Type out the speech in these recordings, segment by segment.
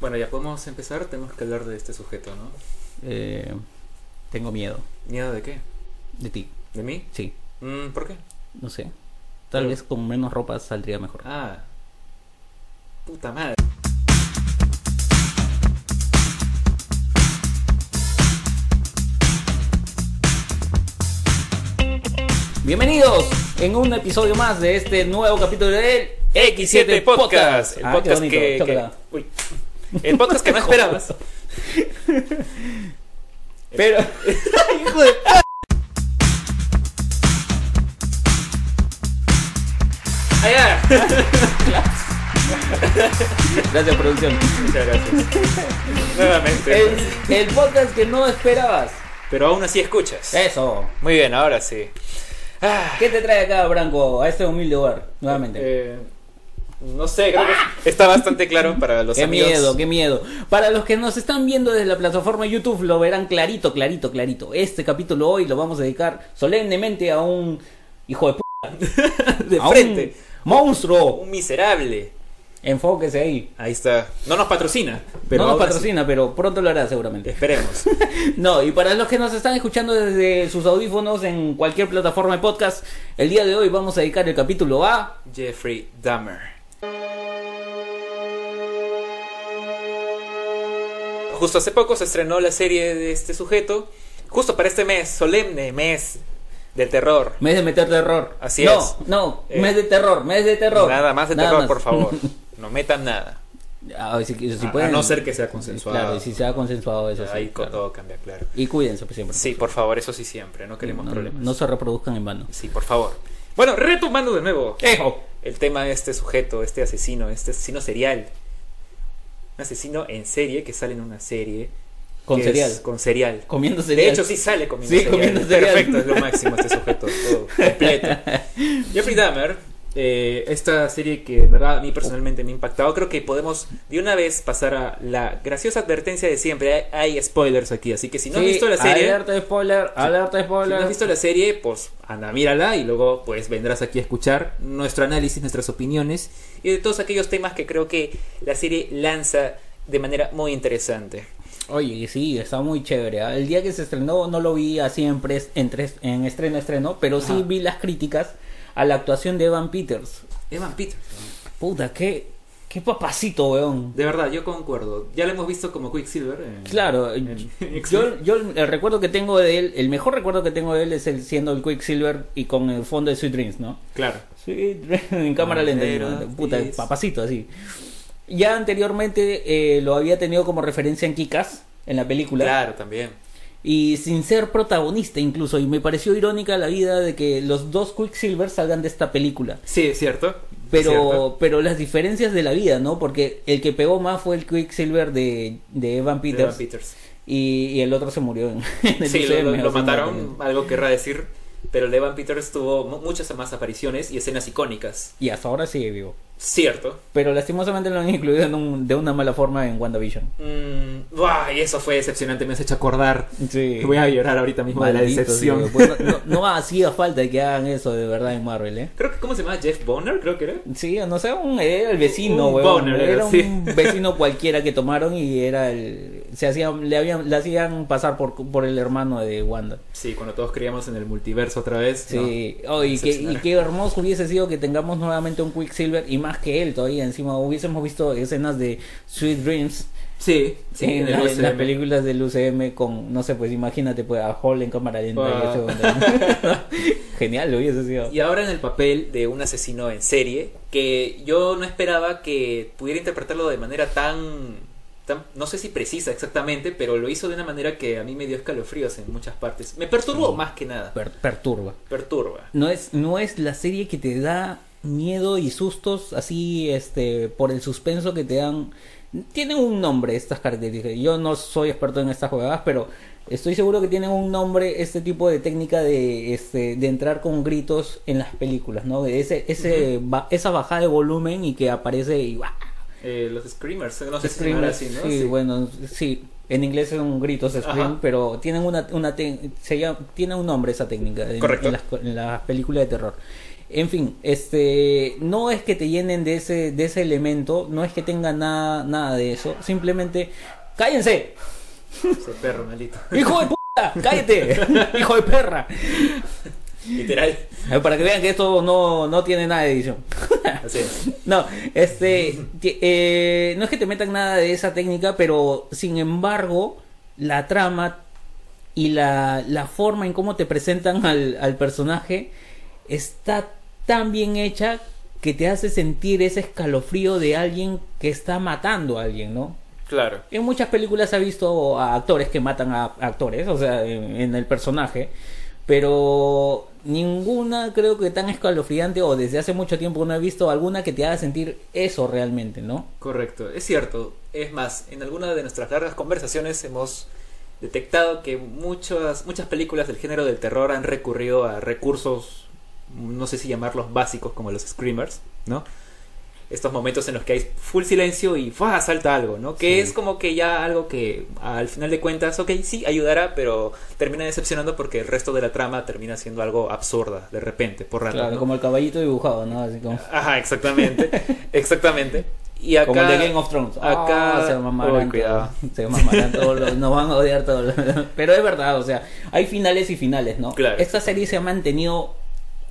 Bueno, ya podemos empezar. Tenemos que hablar de este sujeto, ¿no? Eh, tengo miedo. ¿Miedo de qué? De ti. ¿De mí? Sí. Mm, ¿Por qué? No sé. Tal Pero- vez con menos ropa saldría mejor. Ah. Puta madre. Bienvenidos en un episodio más de este nuevo capítulo del X7 Podcast. El Ah, qué podcast bonito, que, que-. Uy. El podcast que no esperabas. Pero. Hijo de. Allá. Gracias, producción. Muchas gracias. Nuevamente. El, el podcast que no esperabas. Pero aún así escuchas. Eso. Muy bien, ahora sí. Ah, ¿Qué te trae acá, Branco, a este humilde lugar? Nuevamente. eh, no sé, creo que está bastante claro para los Qué amigos. miedo, qué miedo. Para los que nos están viendo desde la plataforma YouTube lo verán clarito, clarito, clarito. Este capítulo hoy lo vamos a dedicar solemnemente a un hijo de p de a frente. un monstruo. Un miserable. Enfóquese ahí. Ahí está. No nos patrocina, pero no nos patrocina, pero pronto lo hará seguramente. Esperemos. No, y para los que nos están escuchando desde sus audífonos en cualquier plataforma de podcast, el día de hoy vamos a dedicar el capítulo a Jeffrey Dahmer. Justo hace poco se estrenó la serie de este sujeto. Justo para este mes, solemne mes del terror. mes de meter terror. Así no, es. No, Eh, mes de terror, mes de terror. Nada más de Nada terror, más. por favor. No metan nada. Ah, si- si A- pueden- a no ser que sea consensuado. Claro, y si se ha consensuado eso. sí, Ahí con claro. todo cambia, claro. Y cuídense pues, siempre. Sí, por favor, eso sí siempre. No queremos no, problemas. no se reproduzcan en vano. Sí, por favor. Bueno, retomando de nuevo ¡Ejo! El tema de este sujeto, este asesino, este asesino serial. Un asesino en serie que sale en una serie. Con cereal. es con cereal. Comiendo cereal. De hecho, sí sale comiendo Sí, cereal. comiendo cereal. Perfecto, es lo máximo este sujeto, todo completo. Jeffrey Dahmer, eh, esta serie que en verdad a mí personalmente me ha impactado, creo que podemos de una vez pasar a la graciosa advertencia de siempre. Hay, hay spoilers aquí, así que si no has visto la serie, Alerta de spoiler, alerta de si spoiler. no has visto la serie, pues anda, mírala y luego pues vendrás aquí a escuchar nuestro análisis, nuestras opiniones y de todos aquellos temas que creo que la serie lanza de manera muy interesante. Oye, sí, está muy chévere. ¿ah? El día que se estrenó no lo vi así en, pres- en, tres- en estreno estreno, pero sí vi las críticas a la actuación de Evan Peters. Evan Peters. Puta, qué, qué papacito, weón. De verdad, yo concuerdo. Ya lo hemos visto como Quicksilver. en- Claro, en- yo, yo el recuerdo que tengo de él, el mejor recuerdo que tengo de él es el siendo el Quicksilver y con el fondo de Sweet Dreams, ¿no? Claro. Sweet Dreams, en cámara lenta, ¿no? puta, yes. papacito así. Ya anteriormente eh, lo había tenido como referencia en Kikas, en la película. Claro, también. Y sin ser protagonista incluso. Y me pareció irónica la vida de que los dos Quicksilver salgan de esta película. Sí, es cierto. Pero, Cierto. pero las diferencias de la vida, ¿no? Porque el que pegó más fue el Quicksilver de, de Evan De Peters. Evan Peters. Y, y el otro se murió en, en el Sí, lo, UCM, lo- mataron, algo querrá decir. Pero el de Evan Peters tuvo mu- muchas más apariciones y escenas icónicas. Y hasta ahora sigue vivo. Cierto. Pero lastimosamente lo han incluido en un- de una mala forma en WandaVision. Mm, buah, y eso fue decepcionante, me has hecho acordar. Sí. Voy a llorar ahorita mismo de la decepción. Pues no, no- hacía falta que hagan eso de verdad en Marvel, ¿eh? Creo que, ¿cómo se llama? Jeff Bonner, creo que era. Sí, no sé, un, era el vecino, Un weón. boner, Era sí. un vecino cualquiera que tomaron y era el. Se hacían, le, habían, le hacían pasar por, por el hermano de Wanda. Sí, cuando todos creíamos en el multiverso otra vez. Sí, no, Oh, y, que, y qué hermoso hubiese sido que tengamos nuevamente un Quicksilver y más que él todavía. Encima hubiésemos visto escenas de Sweet Dreams Sí, sí, en, el la- en las películas del UCM con, no sé, pues imagínate, pues a Hall en cámara lenta. onda. Genial, lo hubiese sido. Y ahora en el papel de un asesino en serie, que yo no esperaba que pudiera interpretarlo de manera tan, tan, no sé si precisa exactamente, pero lo hizo de una manera que a mí me dio escalofríos en muchas partes. Me perturbó Sí. más que nada. Per- perturba. Perturba. No es, no es la serie que te da miedo y sustos así este por el suspenso que te dan tienen un nombre estas características yo no soy experto en estas jugadas pero estoy seguro que tienen un nombre este tipo de técnica de este de entrar con gritos en las películas no de ese ese ba- esa bajada de volumen y que aparece y ¡guau! Eh, los Screamers, no sé si Screamers, así, ¿no? sí, bueno, sí. En inglés son gritos scream, Ajá. pero tienen una, una te- se llama- tiene un nombre esa técnica en, Correcto. en las, en las películas de terror. En fin, este, no es que te llenen de ese, de ese elemento, no es que tengan nada, nada de eso, simplemente, cállense, Ese perro maldito. hijo de puta, cállate, hijo de perra. Literal. Para que vean que esto no, no tiene nada de edición. Así es. No, este, eh, no es que te metan nada de esa técnica, pero sin embargo, la trama y la, la forma en cómo te presentan al, al personaje está tan bien hecha que te hace sentir ese escalofrío de alguien que está matando a alguien, ¿no? Claro. En muchas películas se ha visto a actores que matan a actores, o sea, en, en el personaje, pero ninguna creo que tan escalofriante o desde hace mucho tiempo no he visto alguna que te haga sentir eso realmente, ¿no? Correcto, es cierto. Es más, en alguna de nuestras largas conversaciones hemos detectado que muchas, muchas películas del género del terror han recurrido a recursos, no sé si llamarlos básicos como los screamers, ¿no? Estos momentos en los que hay full silencio y ¡fua! salta algo, ¿no? Que Sí. es como que ya algo que al final de cuentas, ok, sí, ayudará, pero termina decepcionando porque el resto de la trama termina siendo algo absurda de repente, por rato. Claro, ¿no? como el caballito dibujado, ¿no? Así como, Ajá, exactamente, exactamente. Y acá, como el de Game of Thrones. acá- Ah, se mamarán todos, se mamarán todos, los- nos van a odiar todos. Pero es verdad, o sea, hay finales y finales, ¿no? Claro. Esta serie se ha mantenido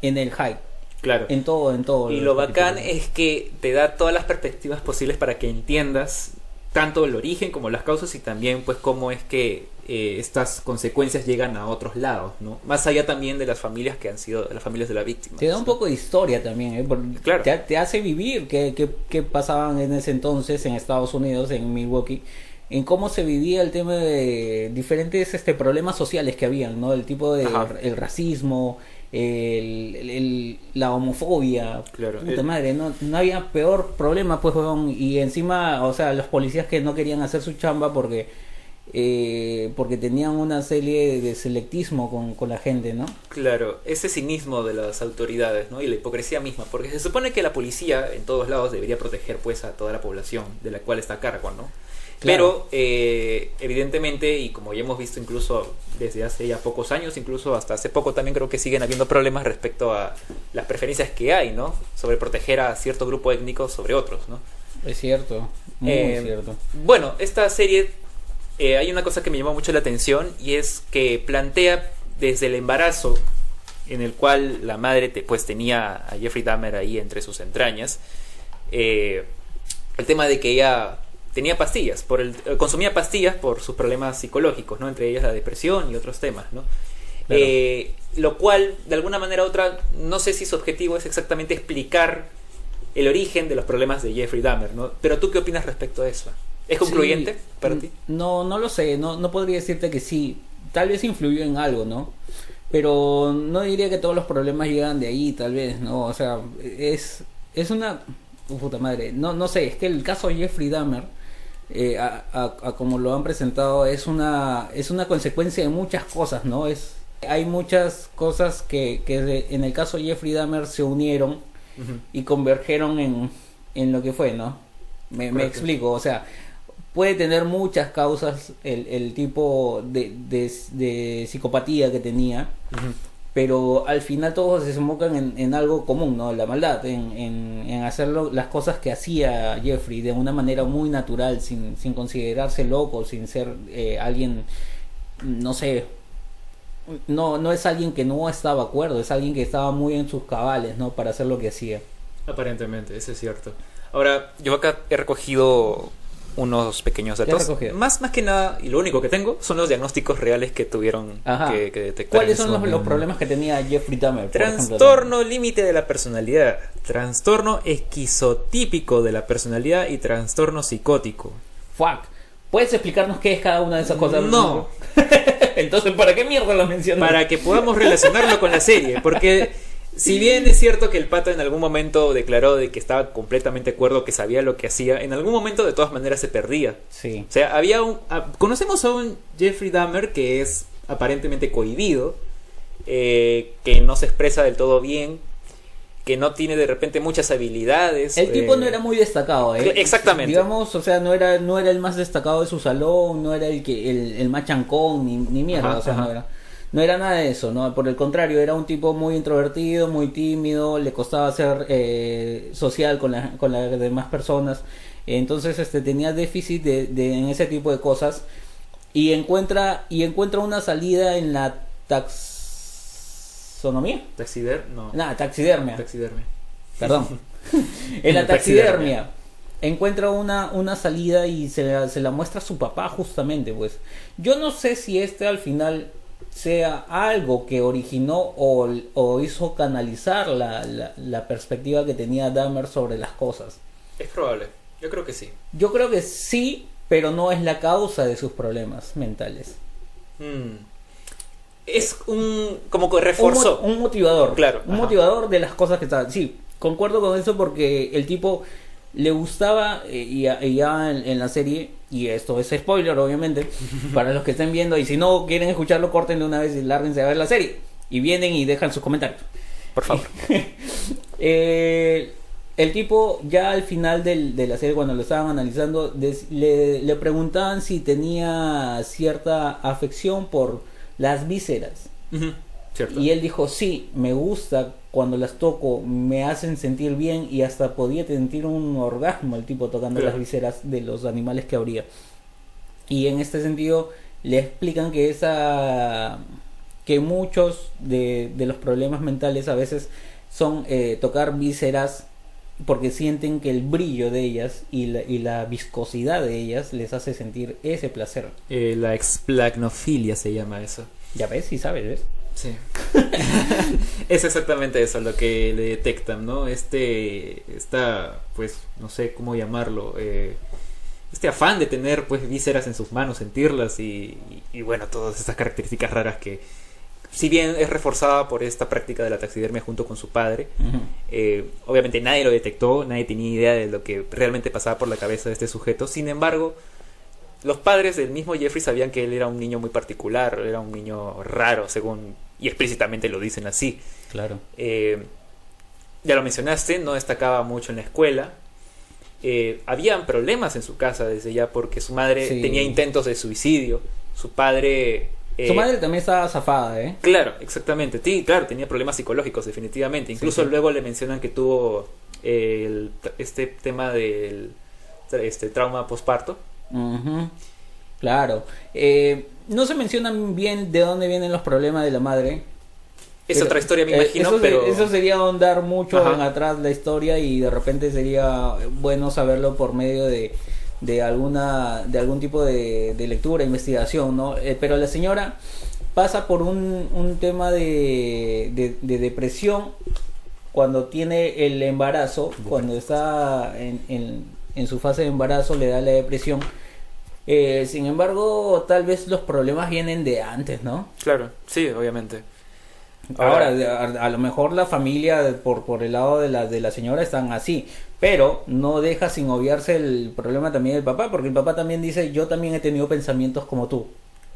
en el hype, Claro. en todo, en todo. Y lo bacán capítulos. es que te da todas las perspectivas posibles para que entiendas tanto el origen como las causas y también pues cómo es que eh, estas consecuencias llegan a otros lados, ¿no? Más allá también de las familias que han sido, las familias de la víctima. Te da un poco de historia también, ¿eh? Porque Claro. te, te hace vivir qué, qué, qué pasaban en ese entonces en Estados Unidos, en Milwaukee, en cómo se vivía el tema de diferentes este, problemas sociales que habían, ¿no? El tipo de Ajá. el racismo, el, el- el- la homofobia. Claro. Puta madre, no, no había peor problema, pues, weón. Y encima, o sea, los policías que no querían hacer su chamba porque eh, porque tenían una serie de selectismo con, con la gente, ¿no? Claro, ese cinismo de las autoridades, ¿no? Y la hipocresía misma, porque se supone que la policía en todos lados debería proteger pues a toda la población de la cual está a cargo, ¿no? Claro. Pero eh, evidentemente, y como ya hemos visto incluso desde hace ya pocos años, incluso hasta hace poco también creo que siguen habiendo problemas respecto a las preferencias que hay, ¿no? Sobre proteger a cierto grupo étnico sobre otros, ¿no? Es cierto, muy Eh, cierto. Bueno, esta serie eh, hay una cosa que me llamó mucho la atención y es que plantea desde el embarazo en el cual la madre te- pues tenía a Jeffrey Dahmer ahí entre sus entrañas eh, el tema de que ella tenía pastillas por el eh, consumía pastillas por sus problemas psicológicos no entre ellas la depresión y otros temas no Claro. Eh, lo cual de alguna manera u otra no sé si su objetivo es exactamente explicar el origen de los problemas de Jeffrey Dahmer, ¿no? Pero tú qué opinas respecto a eso? ¿Es concluyente Sí, para ti? No, no lo sé, no, no podría decirte que sí. Tal vez influyó en algo, ¿no? Pero no diría que todos los problemas llegan de ahí, tal vez, ¿no? O sea, es, es una... oh, puta madre, no, no sé, es que el caso de Jeffrey Dahmer, eh, a, a- a como lo han presentado, es una, es una consecuencia de muchas cosas, ¿no? Es, hay muchas cosas que, que en el caso de Jeffrey Dahmer se unieron y convergieron en, en lo que fue, ¿no? Me, me explico, o sea, puede tener muchas causas el, el tipo de, de, de psicopatía que tenía. Pero al final todos se desembocan en, en algo común, ¿no? La maldad, en, en, en hacer las cosas que hacía Jeffrey de una manera muy natural, sin, sin considerarse loco, sin ser eh, alguien, no sé, no, no es alguien que no estaba de acuerdo, es alguien que estaba muy en sus cabales, ¿no? Para hacer lo que hacía. Aparentemente, eso es cierto. Ahora, yo acá he recogido unos pequeños ¿Qué has datos. Más, más que nada, y lo único que tengo, son los diagnósticos reales que tuvieron que, que detectar. ¿Cuáles son los, los problemas que tenía Jeffrey Dahmer? Trastorno límite de la personalidad, trastorno esquizotípico de la personalidad y trastorno psicótico. Fuck. ¿Puedes explicarnos qué es cada una de esas cosas? No. Entonces, ¿para qué mierda lo mencionas? para que podamos relacionarlo con la serie. Porque si bien es cierto que el pata en algún momento declaró de que estaba completamente de acuerdo, que sabía lo que hacía, en algún momento de todas maneras se perdía. Sí. O sea, había un... a- conocemos a un Jeffrey Dahmer que es aparentemente cohibido, eh, que no se expresa del todo bien, que no tiene de repente muchas habilidades. El tipo eh, no era muy destacado, ¿eh? Exactamente. Digamos, o sea, no era, no era el más destacado de su salón, no era el que el, el más chancón, ni, ni mierda, Ajá, o sea, ajá. no era. No era nada de eso, ¿no? Por el contrario, era un tipo muy introvertido, muy tímido, le costaba ser eh, social con, la, con las demás personas. Entonces este, tenía déficit de, de, en ese tipo de cosas y encuentra, y encuentra una salida en la taxonomía. ¿Taxider? No. Nada, taxidermia. Taxidermia. Perdón. en la taxidermia encuentra una, una salida y se la, se la muestra a su papá justamente, pues. Yo no sé si este al final sea algo que originó o, o hizo canalizar la, la, la, perspectiva que tenía Dahmer sobre las cosas. Es probable, yo creo que sí. Yo creo que sí, pero no es la causa de sus problemas mentales. Hmm. Es un como que reforzó. Un, un motivador. Claro. Un ajá. motivador de las cosas que estaban. Sí, concuerdo con eso porque el tipo le gustaba eh, y, y, ya en, en, la serie y esto es spoiler obviamente. Para los que estén viendo y si no quieren escucharlo corten de una vez y lárguense a ver la serie. Y vienen y dejan sus comentarios. Por favor. Eh, el tipo ya al final del, de la serie cuando lo estaban analizando des, le, le preguntaban si tenía cierta afección por las vísceras. Uh -huh. ¿Cierto? y él dijo sí me gusta cuando las toco me hacen sentir bien y hasta podía sentir un orgasmo el tipo tocando Claro. las vísceras de los animales que habría. Y en este sentido le explican que esa que muchos de, de los problemas mentales a veces son eh, tocar vísceras porque sienten que el brillo de ellas y la, y la viscosidad de ellas les hace sentir ese placer. Eh, la explagnofilia se llama eso. Ya ves, sí sabes, ¿ves? Sí. es exactamente eso lo que le detectan, ¿no? Este, pues, no sé cómo llamarlo, eh, este afán de tener, pues, vísceras en sus manos, sentirlas y, y, y, bueno, todas estas características raras que, si bien es reforzada por esta práctica de la taxidermia junto con su padre, Uh -huh. eh, obviamente nadie lo detectó, nadie tenía idea de lo que realmente pasaba por la cabeza de este sujeto, sin embargo, los padres del mismo Jeffrey sabían que él era un niño muy particular, era un niño raro, según y explícitamente lo dicen así. Claro. Eh, ya lo mencionaste, no destacaba mucho en la escuela. Eh, habían problemas en su casa desde ya porque su madre Sí. tenía intentos de suicidio, su padre... eh, Su madre también estaba zafada, ¿eh? Claro, exactamente. Sí, claro, tenía problemas psicológicos definitivamente. Incluso Sí, sí. luego le mencionan que tuvo eh, el- este tema del este trauma posparto. Ujú. Claro. Eh, no se mencionan bien de dónde vienen los problemas de la madre. Es otra historia, me eh, imagino, eso, pero... eso sería ahondar mucho Ajá. en atrás la historia y de repente sería bueno saberlo por medio de, de alguna de algún tipo de, de lectura, investigación, ¿no? Eh, pero la señora pasa por un, un tema de, de, de depresión cuando tiene el embarazo, cuando está en, en, en su fase de embarazo le da la depresión. Eh, sin embargo, tal vez los problemas vienen de antes, ¿no? Claro, sí, obviamente. Ahora, a, a lo mejor la familia por, por el lado de la, de la señora están así, pero no deja sin obviarse el problema también del papá, porque el papá también dice, yo también he tenido pensamientos como tú.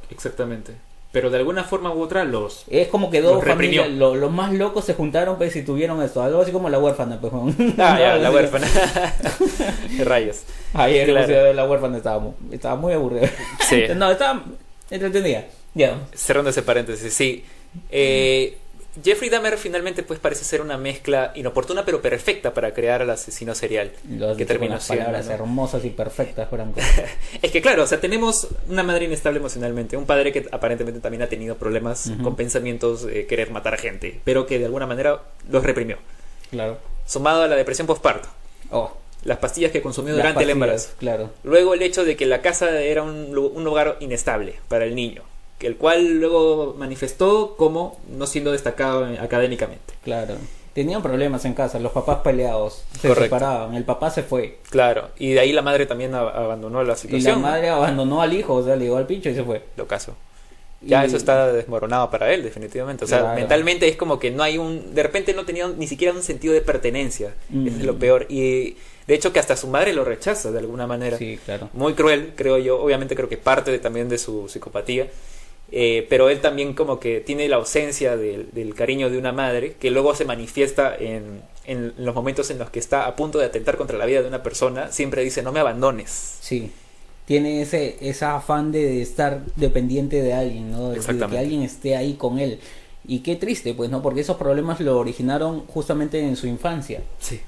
Exactamente. Pero de alguna forma u otra los... Es como que dos Los familias, lo- los más locos se juntaron pues y tuvieron esto, algo así como la huérfana, pues. Ah, ya, la huérfana. Rayos. Ayer Claro. ver la huérfana, estaba muy, estaba muy aburrida. Sí. no, estaba entretenida. Ya. Cerrando ese paréntesis, sí. Eh, Jeffrey Dahmer finalmente pues parece ser una mezcla inoportuna pero perfecta para crear al asesino serial. Lo que terminó siendo, palabras ¿no? hermosas y perfectas, Franco. Es que claro, o sea, tenemos una madre inestable emocionalmente, un padre que aparentemente también ha tenido problemas con pensamientos de querer matar gente, pero que de alguna manera los reprimió. claro. Sumado a la depresión postparto, Oh, las pastillas que consumió durante el embarazo. Claro. Luego el hecho de que la casa era un, un lugar inestable para el niño, el cual luego manifestó como no siendo destacado académicamente. Claro. Tenían problemas en casa, los papás peleados, se Correcto. separaban, el papá se fue. Claro, y de ahí la madre también ab- abandonó la Y la situación. madre abandonó al hijo, o sea, le dio al pincho y se fue. Lo caso. Ya Y- eso está desmoronado para él, definitivamente. O sea, Claro. mentalmente es como que no hay un. De repente no tenía ni siquiera un sentido de pertenencia. Mm. Eso es lo peor. Y de hecho, que hasta su madre lo rechaza de alguna manera. Sí, claro. Muy cruel, creo yo. Obviamente, creo que parte de- también de su psicopatía. Eh, pero él también, como que tiene la ausencia del, del cariño de una madre que luego se manifiesta en, en los momentos en los que está a punto de atentar contra la vida de una persona. Siempre dice: No me abandones. Sí. tiene ese, esa afán de estar dependiente de alguien, ¿no? De, de que alguien esté ahí con él. Y qué triste, pues, ¿no? Porque esos problemas lo originaron justamente en su infancia. Sí.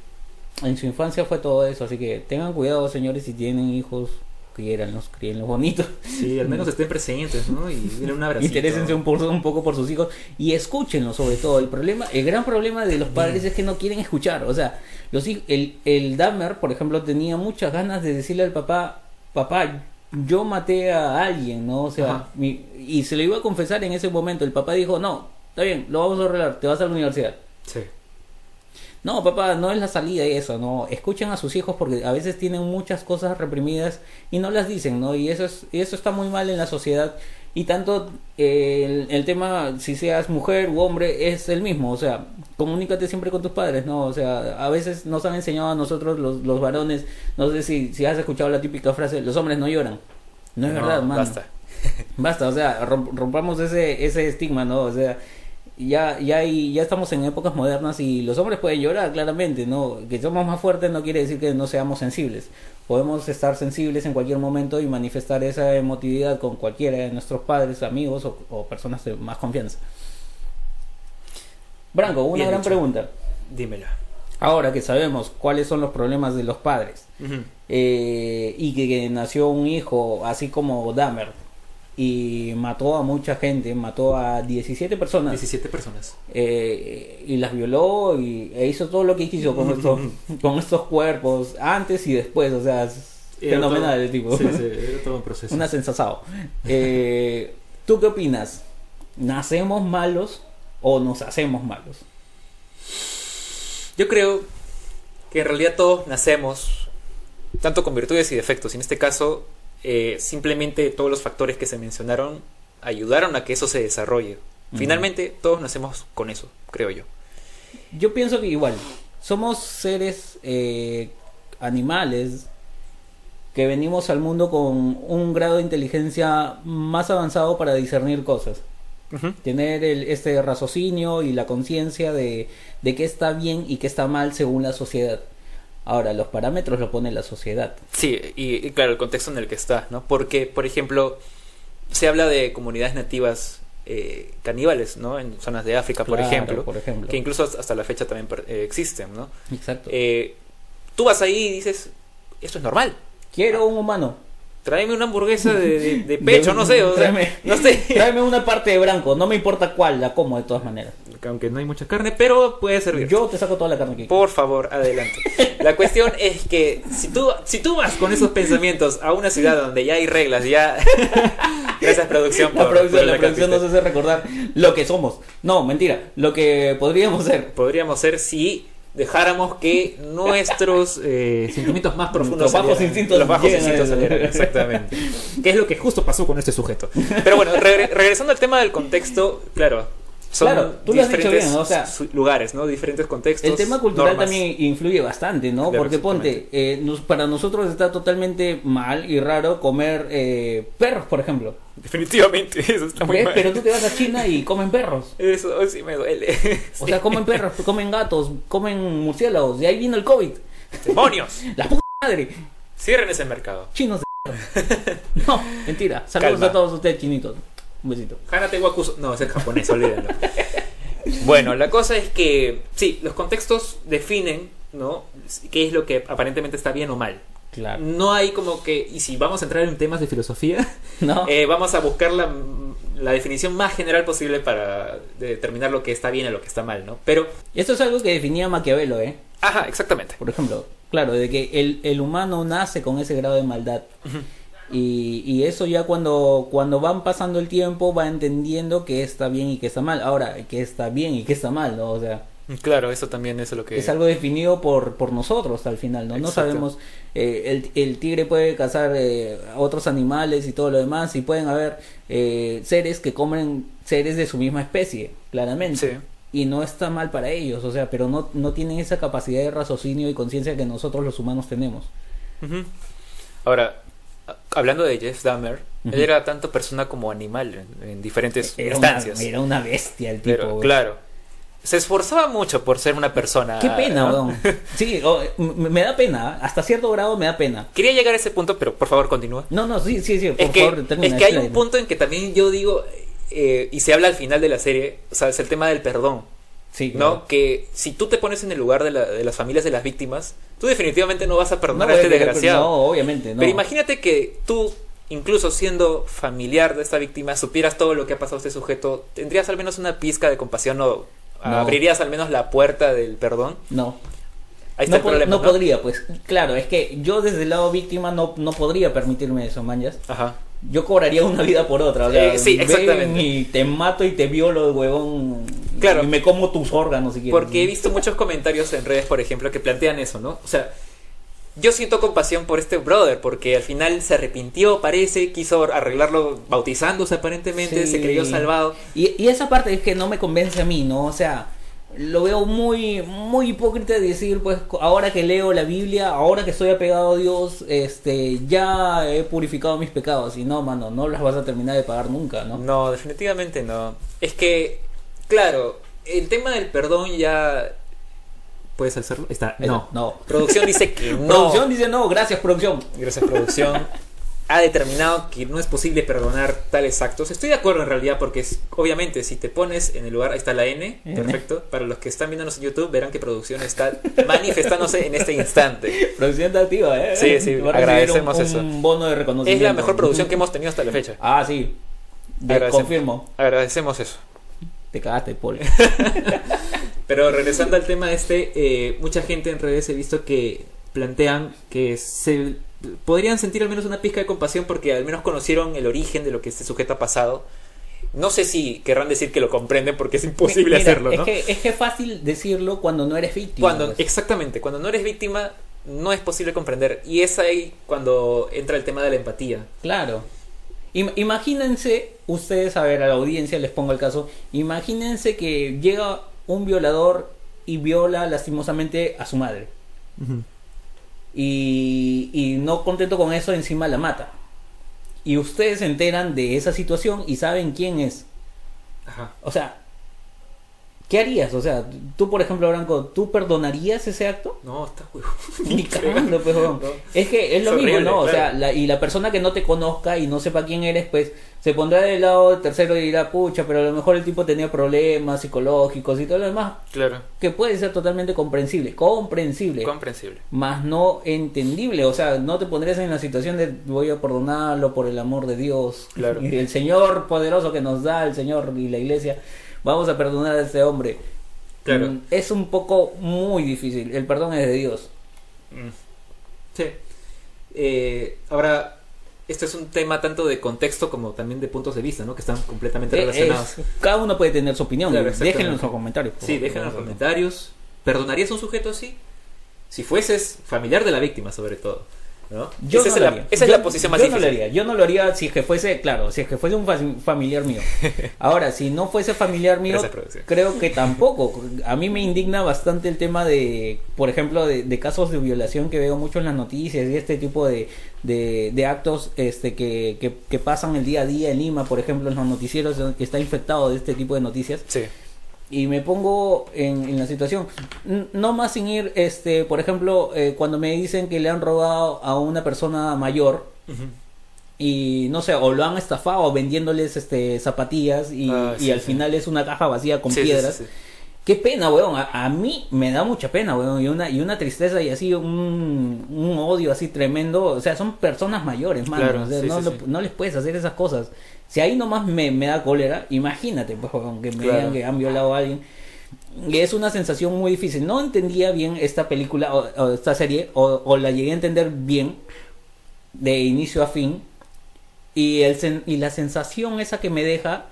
En su infancia fue todo eso, así que tengan cuidado, señores, si tienen hijos, criéranlos, criénlos bonitos. Sí, al menos estén presentes, ¿no? Y denle un abrazo. Interésense un, por- un poco por sus hijos y escúchenlos sobre todo. El problema, el gran problema de los padres es que no quieren escuchar. O sea, los el, el Dahmer, por ejemplo, tenía muchas ganas de decirle al papá, papá, yo maté a alguien, ¿no? O sea, mi- y se lo iba a confesar en ese momento. El papá dijo, no, está bien, lo vamos a arreglar, te vas a la universidad. Sí. No, papá, no es la salida eso, no. Escuchen a sus hijos porque a veces tienen muchas cosas reprimidas y no las dicen, ¿no? Y eso es, y eso está muy mal en la sociedad. Y tanto eh, el, el tema, si seas mujer u hombre, es el mismo. O sea, comunícate siempre con tus padres, ¿no? O sea, a veces nos han enseñado a nosotros los, los varones, no sé si, si has escuchado la típica frase, los hombres no lloran. No es verdad, mano. Basta. Basta, o sea, romp- rompamos ese, ese estigma, ¿no? O sea, ya, ya, hay- ya estamos en épocas modernas y los hombres pueden llorar, claramente, ¿no? Que somos más fuertes no quiere decir que no seamos sensibles. Podemos estar sensibles en cualquier momento y manifestar esa emotividad con cualquiera de nuestros padres, amigos o, o personas de más confianza. Branco, una Bien gran dicho. pregunta. Dímela. Ahora que sabemos cuáles son los problemas de los padres, eh, y que, que nació un hijo así como Dahmer y mató a mucha gente, mató a 17 personas 17 personas. eh, y las violó y, e hizo todo lo que quiso con estos, con estos cuerpos antes y después, o sea, Era fenomenal todo- el tipo. Sí, sí, era todo un proceso. Una sensazao. Eh, ¿Tú qué opinas? ¿Nacemos malos o nos hacemos malos? Yo creo que en realidad todos nacemos tanto con virtudes y defectos. Y en este caso, eh, simplemente todos los factores que se mencionaron ayudaron a que eso se desarrolle. Finalmente, todos nacemos con eso, creo yo. Yo pienso que igual, somos seres eh, animales que venimos al mundo con un grado de inteligencia más avanzado para discernir cosas. Tener el, este raciocinio y la conciencia de, de qué está bien y qué está mal según la sociedad. Ahora, los parámetros lo pone la sociedad. Sí, y, y claro, el contexto en el que está, ¿no? Porque, por ejemplo, se habla de comunidades nativas eh, caníbales, ¿no? En zonas de África, por ejemplo, por ejemplo. que incluso hasta la fecha también eh, existen, ¿no? Exacto. Eh, tú vas ahí y dices, esto es normal. Quiero un humano. Tráeme una hamburguesa de, de- de pecho, De- no sé, o sea, tráeme- no sé. Tráeme una parte de branco, no me importa cuál, la como de todas maneras. Aunque no hay mucha carne, pero puede servir. Yo te saco toda la carne aquí. Por favor, adelante. La cuestión es que si tú, si tú vas con esos pensamientos a una ciudad donde ya hay reglas, ya... Gracias, producción. La por- producción, por la el producción nos hace recordar lo que somos. No, mentira, lo que podríamos ser. Podríamos ser si dejáramos que nuestros eh, sentimientos más profundos Los bajos instintos los bajos instintos salieran, exactamente. Que es lo que justo pasó con este sujeto. Pero bueno regre- regresando al tema del contexto claro son Claro, tú lo has dicho bien, o sea, lugares no diferentes contextos El tema cultural normas. también influye bastante, ¿no? Claro, Porque ponte, eh, nos- para nosotros está totalmente mal y raro comer eh, perros, por ejemplo. definitivamente eso está muy ¿Ves? mal Pero tú te vas a China y comen perros. eso sí me duele O sea, comen perros, comen gatos, comen murciélagos. Y ahí vino el COVID. demonios La puta madre. cierren ese mercado Chinos de. No, mentira. Saludos Calma. a todos ustedes, chinitos. Un besito. Hanate Wakuso. No, ese es japonés, olvídenlo. Bueno, la cosa es que, sí, los contextos definen, ¿no? ¿Qué es lo que aparentemente está bien o mal? Claro. No hay como que, y si vamos a entrar en temas de filosofía, ¿No? eh, vamos a buscar la, la definición más general posible para determinar lo que está bien y lo que está mal, ¿no? Pero, Esto es algo que definía Maquiavelo, ¿eh? ajá, exactamente. Por ejemplo, claro, de que el, el humano nace con ese grado de maldad. Y, y eso ya cuando, cuando van pasando el tiempo va entendiendo que está bien y que está mal. Ahora, que está bien y que está mal, ¿no? O sea, Claro, eso también es lo que... es algo definido por, por nosotros al final, ¿no? No sabemos, eh, el, el tigre puede cazar eh, otros animales y todo lo demás, y pueden haber eh, seres que comen seres de su misma especie, claramente. Sí. Y no está mal para ellos, o sea, pero no, no tienen esa capacidad de raciocinio y conciencia que nosotros los humanos tenemos. Ujú. Ahora, hablando de Jeff Dahmer, él era tanto persona como animal en, en diferentes Era una, era una bestia el tipo. Pero, claro. se esforzaba mucho por ser una persona. Qué pena, ¿no? Sí, me da pena. Hasta cierto grado me da pena. Quería llegar a ese punto, pero por favor continúa. No, no, sí, sí, sí. Por Es que, favor, termina, es que hay un punto en que también yo digo, eh, y se habla al final de la serie, o sea, es el tema del perdón. Sí, ¿No? Que si tú te pones en el lugar de, la- de las familias de las víctimas, tú definitivamente no vas a perdonar No, a este desgraciado. No, obviamente, no. Pero imagínate que tú, incluso siendo familiar de esta víctima, supieras todo lo que ha pasado a este sujeto, tendrías al menos una pizca de compasión o No. abrirías al menos la puerta del perdón. No. Ahí está no, el problema. no podría, pues. Claro, es que yo desde el lado víctima no, no podría permitirme eso, manjas. Ajá. Yo cobraría una vida por otra. o sea, Eh, sí, exactamente. Y te mato y te violo, huevón. Claro. Y me como tus órganos si quieres. Porque he visto muchos comentarios en redes, por ejemplo, que plantean eso, ¿no? O sea, yo siento compasión por este brother, porque al final se arrepintió, parece, quiso arreglarlo bautizándose aparentemente, Sí. se creyó salvado. Y, y esa parte es que no me convence a mí, ¿no? O sea, lo veo muy, muy hipócrita de decir, pues, ahora que leo la Biblia, ahora que estoy apegado a Dios, este, ya he purificado mis pecados. Y no, mano, no las vas a terminar de pagar nunca, ¿no? No, definitivamente no. Es que, claro, el tema del perdón ya... ¿Puedes hacerlo? Está. No. no. Producción dice que no. Producción dice no, gracias, producción. Gracias, producción. Ha determinado que no es posible perdonar tales actos. Estoy de acuerdo en realidad porque es, obviamente si te pones en el lugar, ahí está la N, N. perfecto. Para los que están viéndonos en YouTube verán que producción está manifestándose en este instante. Producción está activa, ¿eh? Sí, sí, agradecemos un, eso. Un bono de Es reconocimiento. la mejor producción que hemos tenido hasta la fecha. Ah, sí. De- Agradecemos. confirmo. Agradecemos eso. Te cagaste, Paul. Pero regresando al tema este, eh, mucha gente en redes he visto que plantean que se podrían sentir al menos una pizca de compasión porque al menos conocieron el origen de lo que este sujeto ha pasado. No sé si querrán decir que lo comprenden porque es imposible Mira, hacerlo, es ¿no? Que, es que es fácil decirlo cuando no eres víctima. Cuando, pues. exactamente, cuando no eres víctima no es posible comprender y es ahí cuando entra el tema de la empatía. Claro. Im- imagínense, ustedes, a ver, a la audiencia les pongo el caso, imagínense que llega un violador y viola lastimosamente a su madre. Y, y no contento con eso, encima la mata. Y ustedes se enteran de esa situación y saben quién es. Ajá. O sea, ¿qué harías? O sea, tú, por ejemplo, Branco, ¿tú perdonarías ese acto? No, está. Ni cagando, pues. No. Es que es lo Es mismo, horrible, ¿no? O claro. sea, la- y la persona que no te conozca y no sepa quién eres, pues se pondrá del lado del tercero y dirá, pucha, pero a lo mejor el tipo tenía problemas psicológicos y todo lo demás, Claro. que puede ser totalmente comprensible, comprensible, Comprensible. más no entendible. O sea, no te pondrías en la situación de voy a perdonarlo por el amor de Dios Claro. y el Señor poderoso que nos da el Señor y la iglesia, vamos a perdonar a este hombre. Claro. Mm, Es un poco muy difícil. El perdón es de Dios. Mm. Sí. Eh, ahora, esto es un tema tanto de contexto como también de puntos de vista, ¿no? Que están completamente Eh, relacionados. es- cada uno puede tener su opinión. Claro. Déjenlo en los comentarios. Sí, dejen en los comentarios. ¿Perdonarías a un sujeto así? Si fueses familiar de la víctima, sobre todo. ¿No? Yo esa no es, lo la, haría. esa es la posición más yo difícil. no lo haría. Yo no lo haría si es que fuese, claro, si es que fuese un fa- familiar mío. Ahora, si no fuese familiar mío, Gracias, creo que tampoco. A mí me indigna bastante el tema de, por ejemplo, de, de casos de violación que veo mucho en las noticias y este tipo de, de, de actos este que, que, que pasan el día a día en Lima, por ejemplo, en los noticieros que está infectado de este tipo de noticias Sí. Y me pongo en, en la situación. No más sin ir, este, por ejemplo, eh, cuando me dicen que le han robado a una persona mayor y no sé, o lo han estafado vendiéndoles este zapatillas y, Ah, y al sí. final es una caja vacía con Sí, piedras. Qué pena, weón. A, a mí me da mucha pena, weón. Y una, y una tristeza y así un, un odio así tremendo. O sea, son personas mayores, mano. Claro, O sea, sí, no, lo- no les puedes hacer esas cosas. Si ahí nomás me, me da cólera, imagínate, pues, weón, que me Claro. digan que han violado a alguien. Y es una sensación muy difícil. No entendía bien esta película o, o esta serie, o, o la llegué a entender bien de inicio a fin. Y, el sen- y la sensación esa que me deja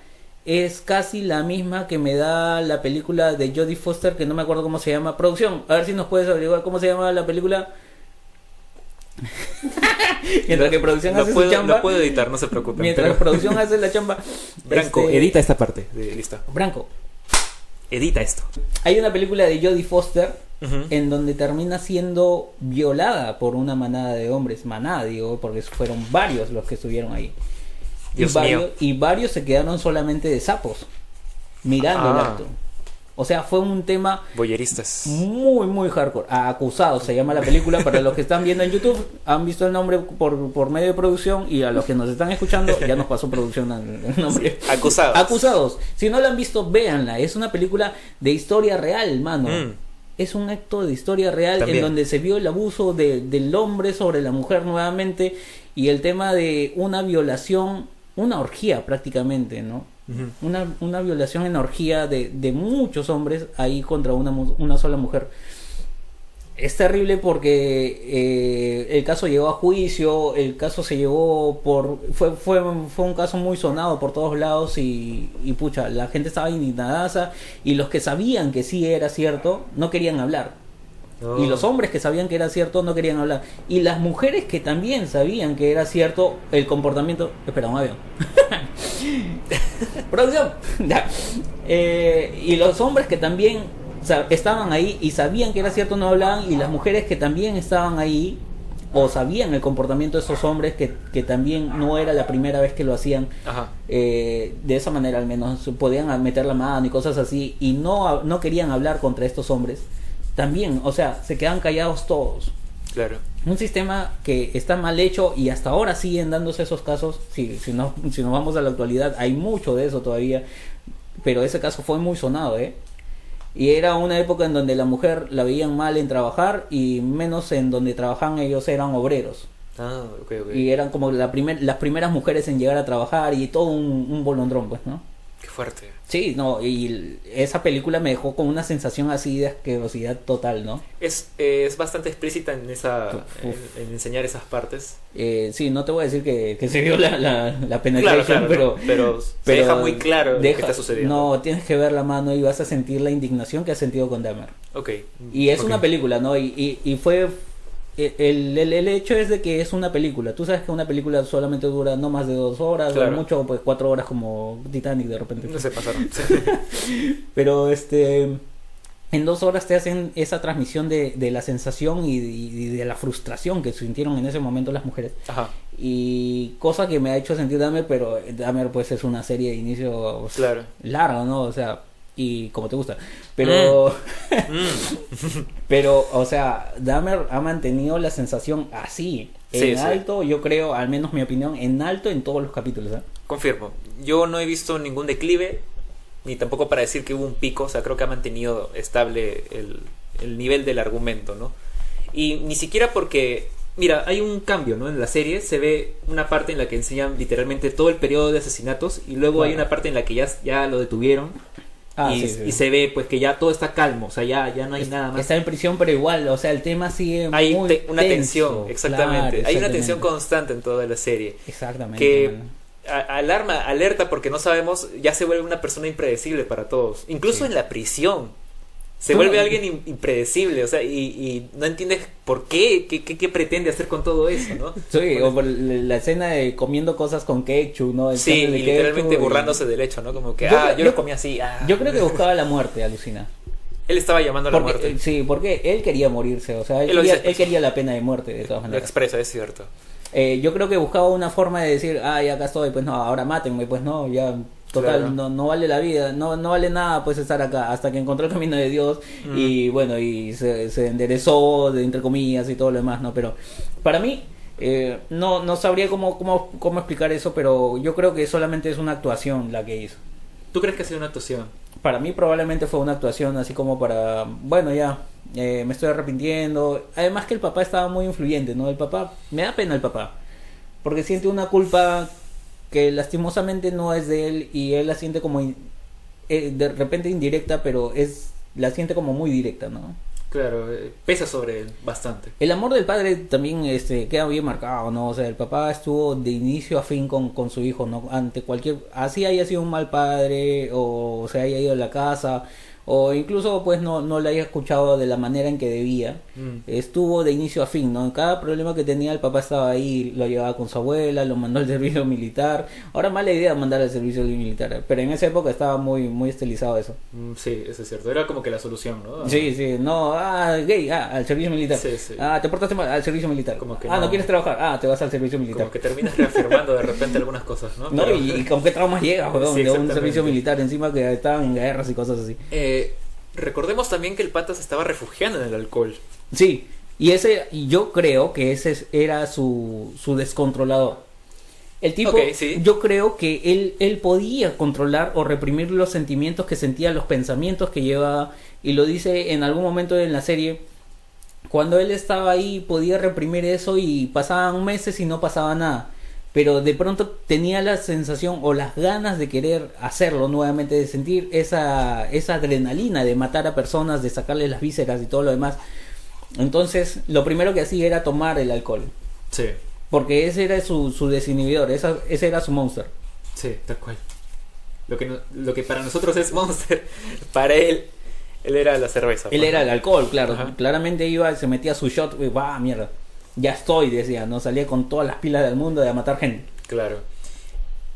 es casi la misma que me da la película de Jodie Foster, que no me acuerdo cómo se llama. Producción, a ver si nos puedes averiguar cómo se llama la película. Mientras que producción hace puedo, su chamba. lo puedo editar, no se preocupen. Mientras pero- producción hace la chamba. Branco, este, edita esta parte. de- Listo. Branco. Edita esto. Hay una película de Jodie Foster en donde termina siendo violada por una manada de hombres. Manada, digo, porque fueron varios los que estuvieron ahí. Dios y, varios, mío. y varios se quedaron solamente de sapos, mirando el Ah. acto. O sea, fue un tema Boyeristas. muy, muy hardcore. Acusados se llama la película. Para los que están viendo en YouTube, han visto el nombre por, por medio de producción. Y a los que nos están escuchando, ya nos pasó producción el nombre. Acusados. Acusados. Si no la han visto, véanla. Es una película de historia real, mano. Mm. Es un acto de historia real También. en donde se vio el abuso de- del hombre sobre la mujer nuevamente y el tema de una violación, una orgía prácticamente, ¿no? Ujú. Una, una violación en orgía de, de muchos hombres ahí contra una, una sola mujer. Es terrible porque eh, el caso llegó a juicio, el caso se llevó por... Fue, fue, fue un caso muy sonado por todos lados y, y pucha, la gente estaba indignada y los que sabían que sí era cierto no querían hablar. Oh. Y los hombres que sabían que era cierto no querían hablar. Y las mujeres que también sabían que era cierto el comportamiento... Espera, un avión. Producción. Eh, y los hombres que también estaban ahí y sabían que era cierto no hablaban. Y las mujeres que también estaban ahí o sabían el comportamiento de esos hombres que, que también no era la primera vez que lo hacían. Ajá. eh, de esa manera al menos podían meter la mano y cosas así y no, no querían hablar contra estos hombres también o sea se quedan callados todos Claro. Un sistema que está mal hecho y hasta ahora siguen dándose esos casos si, si, no, si nos vamos a la actualidad hay mucho de eso todavía pero ese caso fue muy sonado ¿eh? y era una época en donde la mujer la veían mal en trabajar y menos en donde trabajaban ellos eran obreros Ah, ok, ok. y eran como la primer, las primeras mujeres en llegar a trabajar y todo un, un bolondrón, pues, ¿no? Qué fuerte. Sí, no, y esa película me dejó con una sensación así de asquerosidad total, ¿no? Es, eh, es bastante explícita en esa en, en enseñar esas partes. Eh, sí, no te voy a decir que, que se vio la, la, la penetración, claro, pero, ¿no? pero, se deja muy claro lo que está sucediendo. No, tienes que ver la mano y vas a sentir la indignación que has sentido con Dahmer. Ok. Y es una película, ¿no? Y, y, y fue... El, el, el hecho es de que es una película. Tú sabes que una película solamente dura no más de dos horas, Claro. o mucho, pues cuatro horas como Titanic de repente. No se pasaron. Pero este en dos horas te hacen esa transmisión de, de la sensación y, y de la frustración que sintieron en ese momento las mujeres. Ajá. Y cosa que me ha hecho sentir Dahmer, pero Dahmer pues es una serie de inicio Claro. larga, ¿no? O sea, y como te gusta. Pero, Mm. pero, o sea, Dahmer ha mantenido la sensación así, en Sí, sí. alto, yo creo, al menos mi opinión, en alto en todos los capítulos. ¿eh? Confirmo. Yo no he visto ningún declive, ni tampoco para decir que hubo un pico. O sea, creo que ha mantenido estable el, el nivel del argumento, ¿no? Y ni siquiera porque. Mira, hay un cambio, ¿no? En la serie se ve una parte en la que enseñan literalmente todo el periodo de asesinatos y luego hay una parte en la que ya, ya lo detuvieron Ah, y, sí, sí. y se ve pues que ya todo está calmo, o sea, ya, ya no hay nada más. Está en prisión, pero igual, o sea, el tema sigue Hay muy te- una tenso, tensión, exactamente. claro, hay una tensión constante en toda la serie. Exactamente. que alarma, alerta porque no sabemos, ya se vuelve una persona impredecible para todos. Incluso Sí. en la prisión. Se vuelve alguien im- impredecible, o sea, y, y no entiendes por qué, qué, qué, qué pretende hacer con todo eso, ¿no? Sí, Bueno, o por la escena de comiendo cosas con ketchup, ¿no? El sí, y literalmente ketchup y- burlándose del hecho, ¿no? Como que, Yo ah, yo, yo- lo comí así, ah. Yo creo que buscaba la muerte, alucina. Él estaba llamando a la Porque, muerte. sí, porque él quería morirse, o sea, él, Él lo quería, dice. él quería la pena de muerte, de todas Lo maneras. expresa, es cierto. Eh, yo creo que buscaba una forma de decir, ah, ya acá estoy, pues no, ahora mátenme, pues no, ya, total, Claro. no, no vale la vida, no, no vale nada pues estar acá, hasta que encontró el camino de Dios Mm. y bueno, y se, se enderezó, de, entre comillas, y todo lo demás, ¿no? Pero para mí, eh, no, no sabría cómo, cómo, cómo explicar eso, pero yo creo que solamente es una actuación la que hizo. ¿Tú crees que ha sido una actuación? Para mí probablemente fue una actuación así como para, bueno, ya, eh, me estoy arrepintiendo. Además que el papá estaba muy influyente, ¿no? El papá, me da pena el papá, porque siente una culpa que lastimosamente no es de él y él la siente como in- eh, de repente indirecta, pero es la siente como muy directa, ¿no? Claro, eh, pesa sobre él bastante. El amor del padre también este, queda bien marcado, ¿no? O sea, el papá estuvo de inicio a fin con, con su hijo, ¿no? Ante cualquier... Así haya sido un mal padre o se haya ido de la casa o incluso pues no, no le haya escuchado de la manera en que debía. Mm. Estuvo de inicio a fin, ¿no? En cada problema que tenía el papá estaba ahí, lo llevaba con su abuela, lo mandó al servicio militar. Ahora mala idea mandar al servicio militar, pero en esa época estaba muy, muy estilizado eso. Mm, Sí, eso es cierto. Era como que la solución, ¿no? Sí, sí, no, ah, gay, ah, al servicio militar. Sí, sí. Ah, te portaste mal, al servicio militar. Como que ah, no. no. quieres trabajar, ah, te vas al servicio militar. Como que terminas reafirmando de repente algunas cosas, ¿no? No, Pero- y, y con qué traumas llega, weón, Sí, de un servicio militar encima que estaban en guerras y cosas así. Eh, recordemos también que el pata se estaba refugiando en el alcohol. Sí, y ese, y yo creo que ese es- era su, su descontrolador. El tipo, sí. yo creo que él, él podía controlar o reprimir los sentimientos que sentía, los pensamientos que llevaba, y lo dice en algún momento en la serie, cuando él estaba ahí podía reprimir eso y pasaban meses y no pasaba nada. Pero de pronto tenía la sensación o las ganas de querer hacerlo nuevamente, de sentir esa, esa adrenalina de matar a personas, de sacarles las vísceras y todo lo demás. Entonces, lo primero que hacía era tomar el alcohol. Sí, Porque ese era su, su desinhibidor, esa- ese era su monster. sí, tal cual. Lo que, no- lo que para nosotros es Monster, para él, él era la cerveza. Él pues, era el alcohol, claro. Ajá. Claramente iba, se metía su shot, y va, mierda. Ya estoy, decía, ¿no? Salía con todas las pilas del mundo de a matar gente. Claro.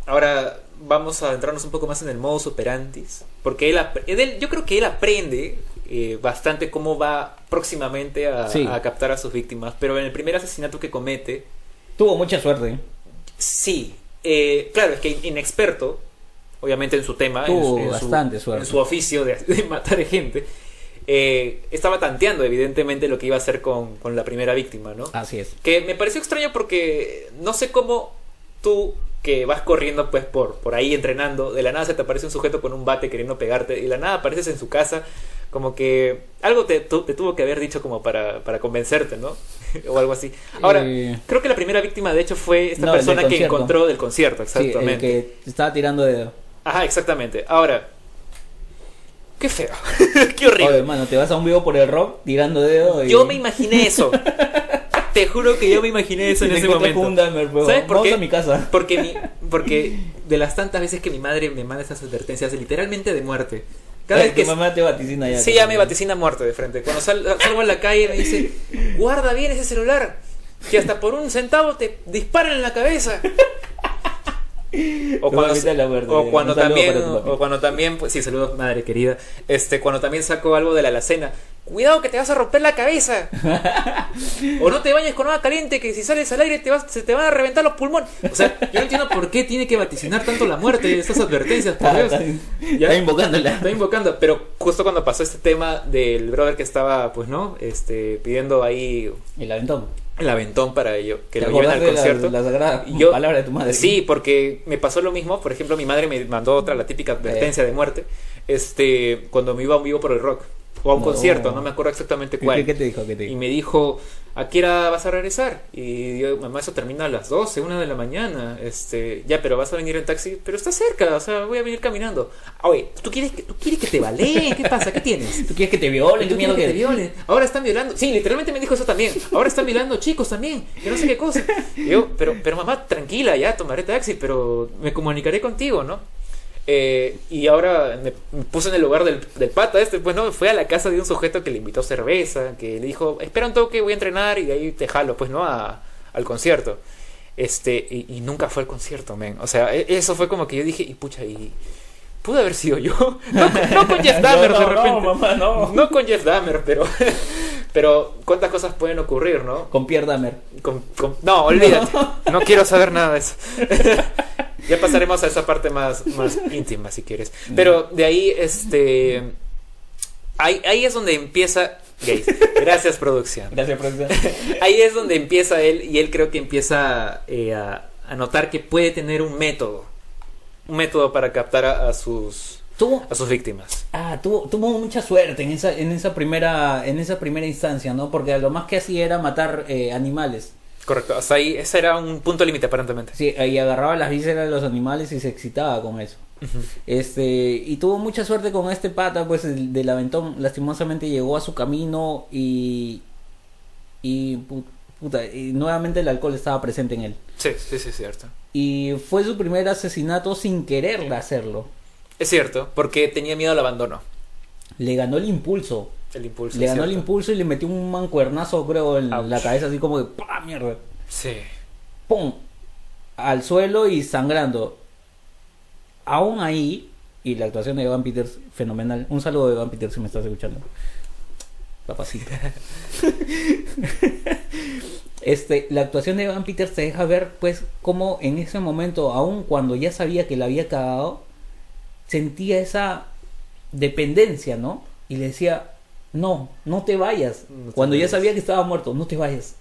Ahora vamos a adentrarnos un poco más en el modus operandis. Porque él, yo creo que él aprende eh, bastante cómo va próximamente a, Sí. a captar a sus víctimas. Pero en el primer asesinato que comete, Tuvo mucha suerte. ¿eh? sí. eh, claro, es que inexperto, obviamente en su tema, en Tuvo su- en, su, bastante suerte. en su oficio de, de matar gente, eh, estaba tanteando evidentemente lo que iba a hacer con, con la primera víctima, ¿no? Así es. Que me pareció extraño porque no sé cómo tú que vas corriendo pues por, por ahí entrenando, de la nada se te aparece un sujeto con un bate queriendo pegarte y de la nada apareces en su casa, como que algo te, tu- te tuvo que haber dicho como para, para convencerte, ¿no? o algo así. Ahora, Eh, creo que la primera víctima de hecho fue esta No, persona que encontró del concierto, Sí, el exactamente. que estaba tirando de... Ajá, exactamente. Ahora, qué feo, qué horrible. Oye, mano, te vas a un vivo por el rock tirando dedo y... Yo me imaginé eso. Te juro que yo me imaginé eso y en ese momento. con un ¿Sabes por vamos qué? a mi casa. Porque, mi, porque de las tantas veces que mi madre me manda esas advertencias, literalmente de muerte. Cada Ay, vez que. tu mamá te vaticina ya. Sí, ya me vaticina muerte de frente. Cuando sal- salgo a la calle me dice, guarda bien ese celular, que hasta por un centavo te disparan en la cabeza. O cuando, o también, o cuando también, pues sí, saludos madre querida. Este, cuando también saco algo de la alacena, cuidado que te vas a romper la cabeza. o no te bañes con agua caliente que si sales al aire te vas, se te van a reventar los pulmones. O sea, yo no entiendo por qué tiene que vaticinar tanto la muerte estas advertencias, por Dios. está invocándola. Está invocando, pero justo cuando pasó este tema del brother que estaba, pues no, este, pidiendo ahí El aventón. El aventón para ello, que ¿Te lo lleven al de concierto. La, sagrada yo- palabra de tu madre. Sí, porque me pasó lo mismo. Por ejemplo, mi madre me mandó otra, la típica advertencia de muerte, este, cuando me iba a un vivo por el rock. O a un No. concierto, no me acuerdo exactamente ¿Qué, cuál. qué- qué te dijo? ¿Qué te Y dijo? me dijo, ¿a qué hora vas a regresar? Y yo, mamá, eso termina a las 12, una de la mañana. Este, ya, pero vas a venir en taxi, pero está cerca, o sea, voy a venir caminando. Oye, ¿tú quieres que, tú quieres que te baleen? ¿Qué pasa? ¿Qué tienes? ¿Tú quieres que te violen? ¿Qué ¿Tú mierda quieres que te violen? Ahora están violando. Sí, literalmente me dijo eso también. Ahora están violando chicos también. Que no sé qué cosa. Y yo, pero, pero mamá, tranquila, ya tomaré taxi, pero me comunicaré contigo, ¿no? Eh, y ahora me, me puse en el lugar del, del pata este, pues no, fue a la casa de un sujeto que le invitó cerveza, que le dijo, espera un toque, voy a entrenar y de ahí te jalo, pues no, a- al concierto. Este, y, y nunca fue al concierto, men. O sea, e- eso fue como que yo dije, y pucha, y pudo haber sido yo. No, con- no con Jeff Dahmer No, de repente. no, mamá, no. No con Jeff Dahmer, pero, pero cuántas cosas pueden ocurrir, ¿no? Con Pierre Dahmer. Con- con- no, olvídate. No. quiero saber nada de eso. Ya pasaremos a esa parte más, más íntima, si quieres. Pero de ahí, este... Ahí, ahí es donde empieza... Gays. Gracias, producción. Gracias, producción. Ahí es donde empieza él y él creo que empieza eh, a, a notar que puede tener un método. Un método para captar a, a sus, Tuvo, a sus víctimas. ah, tuvo, tuvo mucha suerte en esa, en esa primera, en esa primera instancia, ¿no? Porque lo más que hacía era matar eh, animales. Correcto. Hasta ahí, ese era un punto límite aparentemente. Sí, y agarraba las vísceras de los animales y se excitaba con eso. Este, y tuvo mucha suerte con este pata, pues el del aventón, lastimosamente llegó a su camino y y pu- puta, y nuevamente el alcohol estaba presente en él. Sí, sí, sí, es cierto. Y fue su primer asesinato sin querer hacerlo. Es cierto, porque tenía miedo al abandono. Le ganó el impulso. El impulso. Le ganó el impulso y le metió un mancuernazo, creo, en Ouch. la cabeza, así como de ¡pah, mierda! Sí. ¡Pum! Al suelo y sangrando. Aún ahí, y la actuación de Evan Peters, fenomenal. Un saludo de Evan Peters si me estás escuchando. Papacito. este, la actuación de Evan Peters te deja ver, pues, cómo en ese momento, aun cuando ya sabía que la había cagado, sentía esa dependencia, ¿no? y le decía, no, no te vayas. No te Cuando ya sabía que estaba muerto, no te vayas.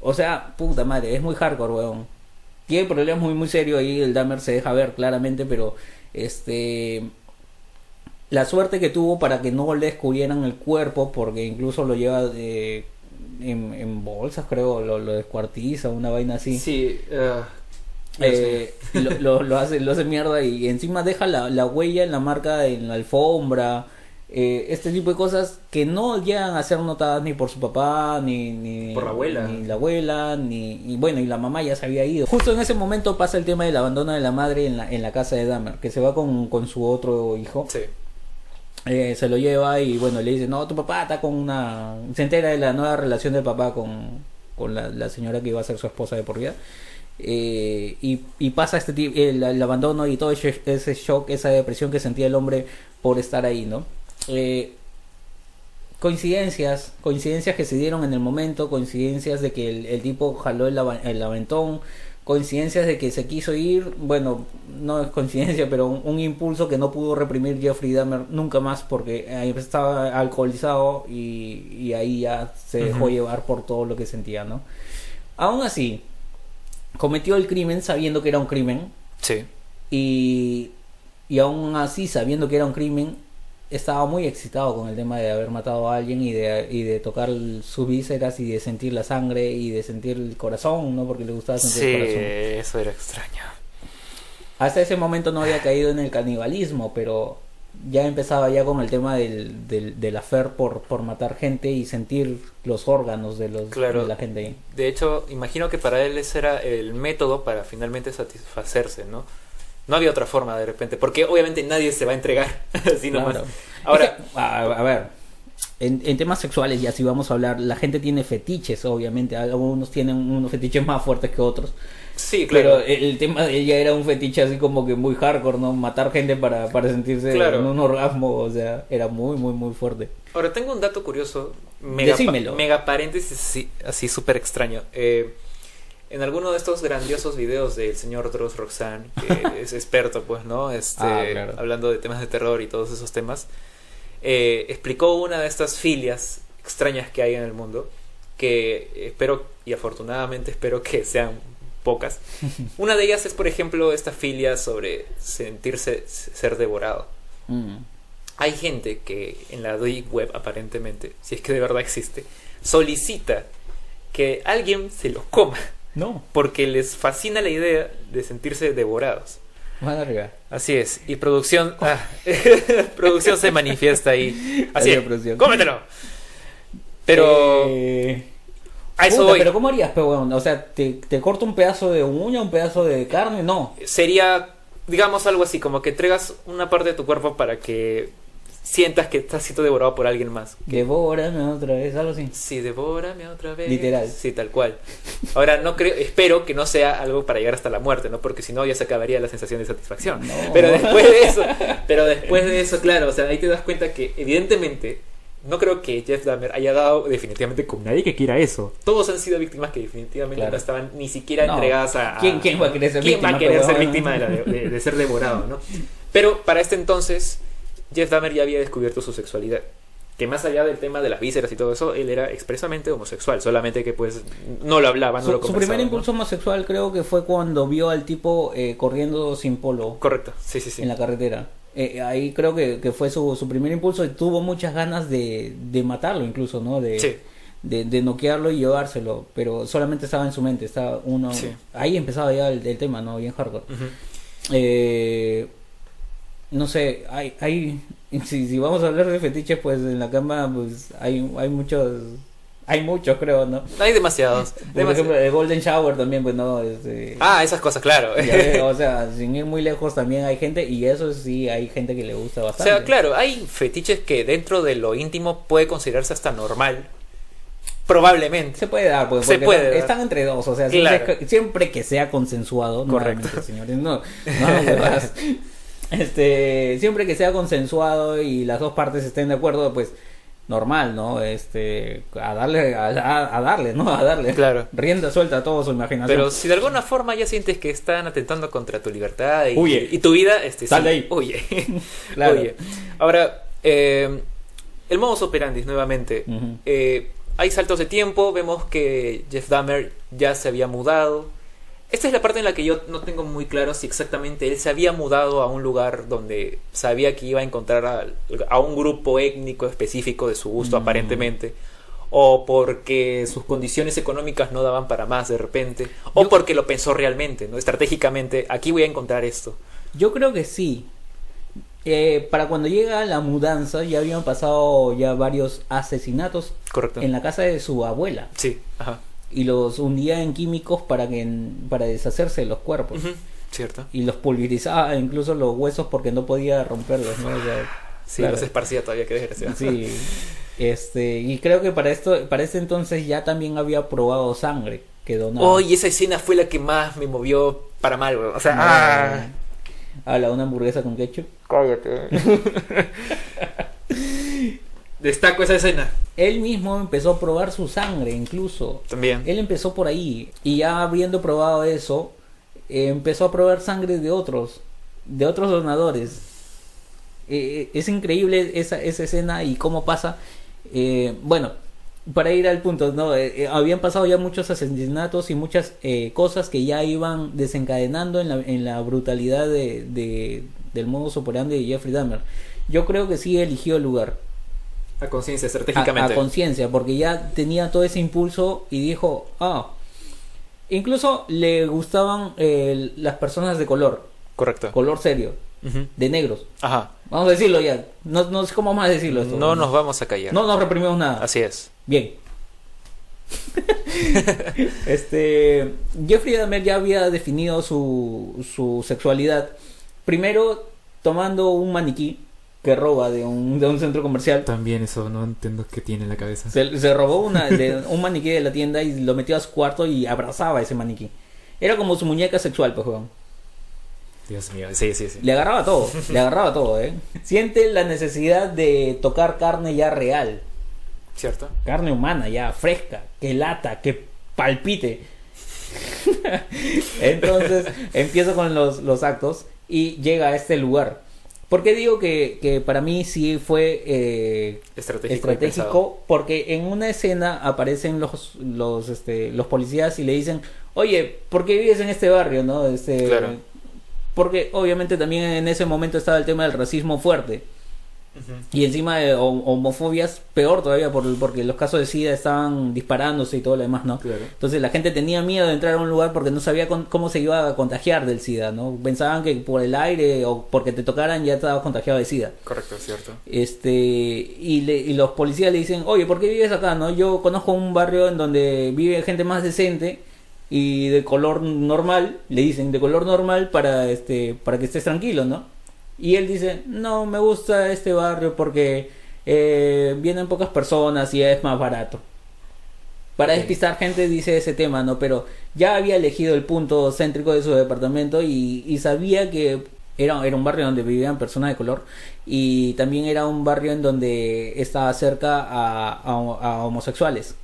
O sea, puta madre, es muy hardcore, weón. Tiene problemas muy, muy serios ahí, el Dahmer se deja ver claramente, pero este... La suerte que tuvo para que no le descubrieran el cuerpo, porque incluso lo lleva de- en, en bolsas, creo, lo, lo descuartiza, una vaina así. Sí, ah, Eh, lo, lo- lo hace, lo hace mierda y encima deja la, la huella en la marca en la alfombra. Eh, este tipo de cosas que no llegan a ser notadas ni por su papá, ni, ni Por la abuela. Ni la abuela, ni. Y bueno, y la mamá ya se había ido. Justo en ese momento pasa el tema del abandono de la madre en la, en la casa de Dahmer, que se va con, con su otro hijo. sí. Eh, se lo lleva y bueno, le dice, no, tu papá está con una... Se entera de la nueva relación del papá con, con la, la señora que iba a ser su esposa de por vida. Eh, y, y pasa este el, el abandono y todo ese, ese shock, esa depresión que sentía el hombre por estar ahí, ¿no? Eh, coincidencias, coincidencias que se dieron en el momento, coincidencias de que el, el tipo jaló el, el aventón, coincidencias de que se quiso ir, bueno, no es coincidencia, pero un, un impulso que no pudo reprimir Jeffrey Dahmer nunca más porque estaba alcoholizado y, y ahí ya se dejó llevar por todo lo que sentía, ¿no? Aún así, cometió el crimen sabiendo que era un crimen Sí. y, y aún así, sabiendo que era un crimen, estaba muy excitado con el tema de haber matado a alguien y de, y de tocar sus vísceras y de sentir la sangre y de sentir el corazón, ¿no? Porque le gustaba sentir Sí, el corazón. eso era extraño. Hasta ese momento no había caído en el canibalismo, pero ya empezaba ya con el tema del, del, del afer por, por matar gente y sentir los órganos de, los, Claro. de la gente. De hecho, imagino que para él ese era el método para finalmente satisfacerse, ¿no? No había otra forma de repente, porque obviamente nadie se va a entregar así nomás. Claro. Ahora, a, ver, en, en temas sexuales, ya si vamos a hablar, la gente tiene fetiches, obviamente. Algunos tienen unos fetiches más fuertes que otros. sí, claro. Pero el tema de ella era un fetiche así como que muy hardcore, ¿no? Matar gente para, para sentirse Claro. en un orgasmo, o sea, era muy, muy, muy fuerte. Ahora tengo un dato curioso, mega, Decímelo. mega paréntesis así, así súper extraño. Eh, en alguno de estos grandiosos videos del señor Dross Roxanne, que es experto, pues, ¿no? Este, Ah, claro. Hablando de temas de terror y todos esos temas, eh, explicó una de estas filias extrañas que hay en el mundo, que espero, y afortunadamente espero que sean pocas. Una de ellas es, por ejemplo, esta filia sobre sentirse ser devorado. Mm. Hay gente que en la deep web aparentemente, si es que de verdad existe, solicita que alguien se los coma No, porque les fascina la idea de sentirse devorados. arriba. Así es, y producción ah, producción se manifiesta ahí. Así es, producción. cómetelo. Pero Eh, a eso puta, voy. pero ¿cómo harías, pero bueno, O sea, ¿te, ¿te corto un pedazo de uña, un pedazo de carne? No. sería digamos algo así como que entregas una parte de tu cuerpo para que sientas que estás siendo devorado por alguien más. Devórame otra vez, algo así. Sí, devórame otra vez. Literal. Sí, tal cual. Ahora, no creo, espero que no sea algo para llegar hasta la muerte, ¿no? Porque si no, ya se acabaría la sensación de satisfacción. No. Pero después de eso, pero después de eso, claro, o sea, ahí te das cuenta que, evidentemente, no creo que Jeff Dahmer haya dado definitivamente con nadie que quiera eso. Todos han sido víctimas que definitivamente Claro. no estaban ni siquiera No. entregadas a. a- ¿Quién- quién va a querer ser ¿Quién víctima, va a querer ser víctima de, la de- de- de ser devorado, ¿no? Pero para este entonces, Jeff Dahmer ya había descubierto su sexualidad. Que más allá del tema de las vísceras y todo eso, él era expresamente homosexual, solamente que pues no lo hablaba, no Su, lo su conversaba, primer ¿no? impulso homosexual creo que fue cuando vio al tipo eh, corriendo sin polo Correcto, sí, sí, sí. en la carretera. Eh, ahí creo que, que fue su, su primer impulso y tuvo muchas ganas de, de matarlo incluso, ¿no? De, Sí. de, de noquearlo y llevárselo, pero solamente estaba en su mente, estaba uno... Sí. Ahí empezaba ya el, el tema, ¿no? Bien hardcore. Eh, no sé, hay, hay si, si vamos a hablar de fetiches, pues en la cama pues hay, hay muchos, hay muchos creo, ¿no? Hay demasiados. Por demasi- ejemplo, el Golden Shower también, pues no, este, Ah, esas cosas, claro. ya o sea, sin ir muy lejos también hay gente y eso sí hay gente que le gusta O bastante. sea, claro, hay fetiches que dentro de lo íntimo puede considerarse hasta normal. Probablemente. Se puede dar, pues, Se porque puede están, dar. entre dos, o sea, siempre, Claro. que- siempre que sea consensuado, Correcto. señores, no, no huevadas. Este, siempre que sea consensuado y las dos partes estén de acuerdo, pues normal, ¿no? Este, a darle, a, darle, ¿no? A darle. Claro. Rienda suelta a todo su imaginación. Pero si de alguna forma ya sientes que están atentando contra tu libertad y, Huye. y tu vida, este, Sal sí, de ahí. huye. Claro. Huye. Ahora, eh, el modus operandi nuevamente. Eh, hay saltos de tiempo, vemos que Jeff Dahmer ya se había mudado. Esta es la parte en la que yo no tengo muy claro si exactamente él se había mudado a un lugar donde sabía que iba a encontrar a, a un grupo étnico específico de su gusto Mm. aparentemente, o porque sus condiciones económicas no daban para más de repente, o Yo- porque lo pensó realmente, ¿no? estratégicamente, aquí voy a encontrar esto. Yo creo que sí. Eh, para cuando llega la mudanza ya habían pasado ya varios asesinatos Correcto. en la casa de su abuela Sí, ajá. Y los hundía en químicos para que para deshacerse de los cuerpos Cierto. y los pulverizaba incluso los huesos porque no podía romperlos ¿no? O sea, Sí, claro. los esparcía todavía, que desgraciado. sí este y creo que para esto para ese entonces ya también había probado sangre que donaba Oh, y esa escena fue la que más me movió para mal, weón. O sea, ah, a la una hamburguesa con ketchup cállate. Destaco esa escena. él mismo empezó a probar su sangre incluso También. Él empezó por ahí y ya habiendo probado eso, eh, empezó a probar sangre de otros, de otros donadores. Eh, es increíble esa, esa escena y cómo pasa. Eh, bueno, para ir al punto, ¿no? Eh, eh, habían pasado ya muchos asesinatos y muchas eh, cosas que ya iban desencadenando en la, en la brutalidad de, de- del modus operandi de Jeffrey Dahmer. Yo creo que sí eligió el lugar A conciencia, a, estratégicamente. a conciencia, porque ya tenía todo ese impulso y dijo, ah, incluso le gustaban eh, las personas de color, Correcto. color serio, Ujú. de negros. Ajá. Vamos a decirlo ya, no, no sé cómo a decirlo esto. No nos vamos a callar. no nos reprimimos nada. Así es. Bien. este Jeffrey Dahmer ya había definido su, su sexualidad. Primero tomando un maniquí que roba de un, de un centro comercial. También eso no entiendo qué tiene en la cabeza. Se, se robó una, de, un maniquí de la tienda y lo metió a su cuarto y abrazaba a ese maniquí. Era como su muñeca sexual, pues, weón. Dios mío. Sí, sí, sí. Le agarraba todo, le agarraba todo, ¿eh? Siente la necesidad de tocar carne ya real, ¿Cierto? carne humana ya fresca, que lata, que palpite. Entonces empieza con los, los actos y llega a este lugar. ¿Por qué digo que, que para mí sí fue eh, Estratégico. Porque en una escena aparecen los, los, este, los policías y le dicen, oye, ¿por qué vives en este barrio? ¿no? Este, Claro. Porque obviamente también en ese momento estaba el tema del racismo fuerte. Y encima de hom- homofobias, peor todavía por, porque los casos de SIDA estaban disparándose y todo lo demás, ¿no? Claro. Entonces la gente tenía miedo de entrar a un lugar porque no sabía con- cómo se iba a contagiar del SIDA, ¿no? Pensaban que por el aire o porque te tocaran ya estabas contagiado de SIDA. Correcto, cierto. Este, y, le- y los policías le dicen, oye, ¿por qué vives acá? no Yo conozco un barrio en donde vive gente más decente y de color normal, le dicen, de color normal para, este, para que estés tranquilo, ¿no? Y él dice, no, me gusta este barrio porque eh, vienen pocas personas y es más barato. Para despistar gente dice ese tema, ¿no? Pero ya había elegido el punto céntrico de su departamento y, y sabía que era, era un barrio donde vivían personas de color y también era un barrio en donde estaba cerca a, a- a homosexuales,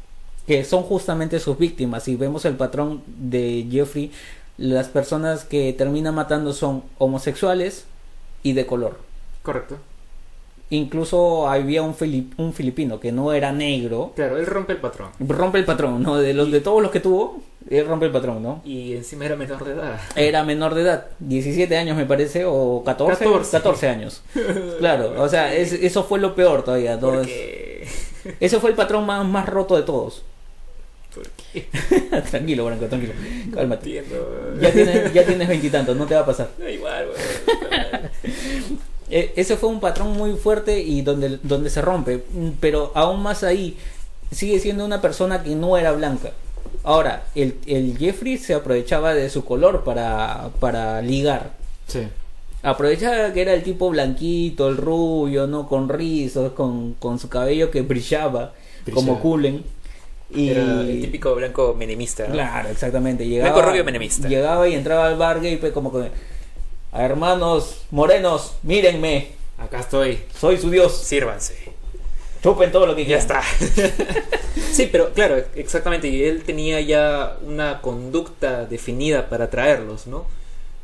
que son justamente sus víctimas. Y vemos el patrón de Jeffrey, las personas que termina matando son homosexuales y de color. Correcto. Incluso había un, filip- un filipino que no era negro. Claro, él rompe el patrón. Rompe el patrón, ¿no? De los de todos los que tuvo, él rompe el patrón, ¿no? Y encima era menor de edad. Era menor de edad, 17 años me parece, o 14, 14, 14. años. Claro, o sea, es- eso fue lo peor todavía. ¿no? Porque... Ese fue el patrón más, más roto de todos. ¿Por qué? tranquilo, Branco, tranquilo. Cálmate. Entiendo. Ya tienes, ya tienes veintitantos, no te va a pasar. Da igual, weón. Eh, ese fue un patrón muy fuerte y donde, donde se rompe. Pero aún más ahí, sigue siendo una persona que no era blanca. Ahora, el, el Jeffrey se aprovechaba de su color para, para ligar. Sí. Aprovechaba que era el tipo blanquito, el rubio, ¿no? Con rizos, con, con su cabello que brillaba, Brillaba. como Cullen. Y... Era el típico blanco menemista. ¿no? Claro, exactamente. Llegaba, Blanco rubio menemista. Llegaba y entraba al bar gay pues, como que... Hermanos morenos, mírenme, Acá estoy. soy su dios. Sírvanse. Chupen todo lo que Ya quieran. está. sí, pero claro, exactamente. Y él tenía ya una conducta definida para atraerlos, ¿no?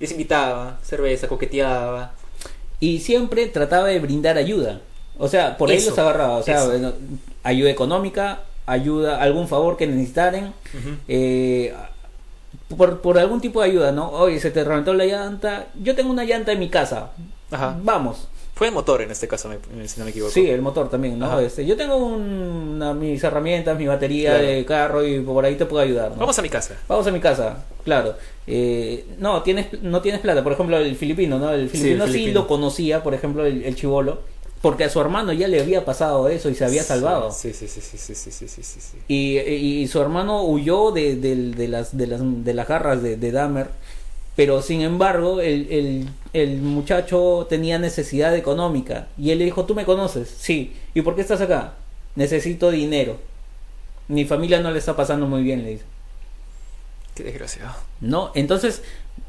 Les invitaba, cerveza, coqueteaba. Y siempre trataba de brindar ayuda. O sea, por ahí Eso, los agarraba. O sea, bueno, ayuda económica, ayuda, algún favor que necesitaren. Eh, por, por algún tipo de ayuda, ¿no? Oye, se te reventó la llanta. Yo tengo una llanta en mi casa. Ajá. Vamos. Fue el motor en este caso, me- si no me equivoco. Sí, el motor también, ¿no? Ajá. Este, yo tengo un- una- mis herramientas, mi batería Claro. de carro y por ahí te puedo ayudar, ¿no? Vamos a mi casa. Vamos a mi casa, claro. Eh, no, tienes, no tienes plata. Por ejemplo, el filipino, ¿no? El Sí, el filipino sí, lo conocía, por ejemplo, el, el chivolo, porque a su hermano ya le había pasado eso y se había salvado. Sí, sí, sí, sí, sí, sí, sí, sí, sí. Y, y su hermano huyó de, de- de las, de, las, de las garras de, de Dahmer. Pero sin embargo, el, el, el muchacho tenía necesidad económica. Y él le dijo, ¿tú me conoces? Sí. ¿Y por qué estás acá? Necesito dinero. Mi familia no le está pasando muy bien, le dice. Qué desgraciado. ¿No? Entonces,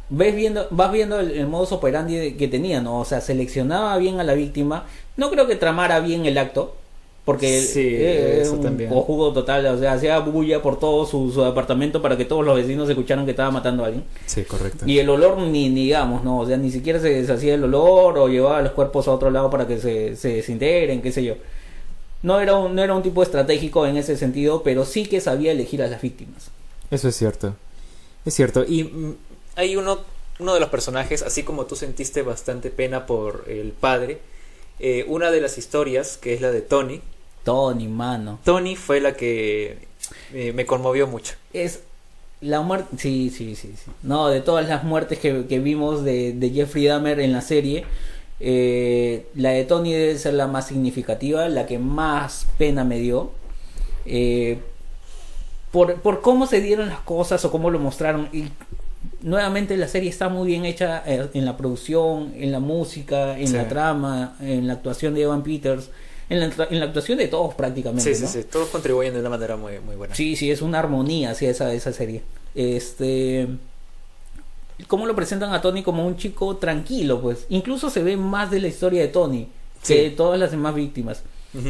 ves viendo, vas viendo el, el modus operandi que tenía, ¿no? O sea, seleccionaba bien a la víctima. No creo que tramara bien el acto. Porque Sí, eh, eso un también. total, o sea, hacía bulla por todo su, su apartamento para que todos los vecinos escucharan que estaba matando a alguien. Sí, correcto. Y el olor ni, ni digamos, ¿no? O sea, ni siquiera se deshacía el olor o llevaba los cuerpos a otro lado para que se, se desintegren, qué sé yo. No era, un, no era un tipo estratégico en ese sentido, pero sí que sabía elegir a las víctimas. Eso es cierto. Es cierto. Y Y mm, hay uno, uno de los personajes, así como tú sentiste bastante pena por el padre, eh, una de las historias, que es la de Tony, Tony, mano. Tony fue la que eh, me conmovió mucho. Es la muerte. Sí, sí, sí, sí. No, de todas las muertes que, que vimos de, de Jeffrey Dahmer en la serie, eh, la de Tony debe ser la más significativa, la que más pena me dio. Eh, por, por cómo se dieron las cosas o cómo lo mostraron. Y nuevamente la serie está muy bien hecha eh, en la producción, en la música, en Sí. la trama, en la actuación de Evan Peters, en la, en la actuación de todos prácticamente. Sí, sí, ¿no? sí, todos contribuyen de una manera muy, muy buena. Sí, sí, es una armonía hacia esa, esa serie. Este. ¿Cómo lo presentan a Tony como un chico tranquilo? Pues incluso se ve más de la historia de Tony que de todas las demás víctimas.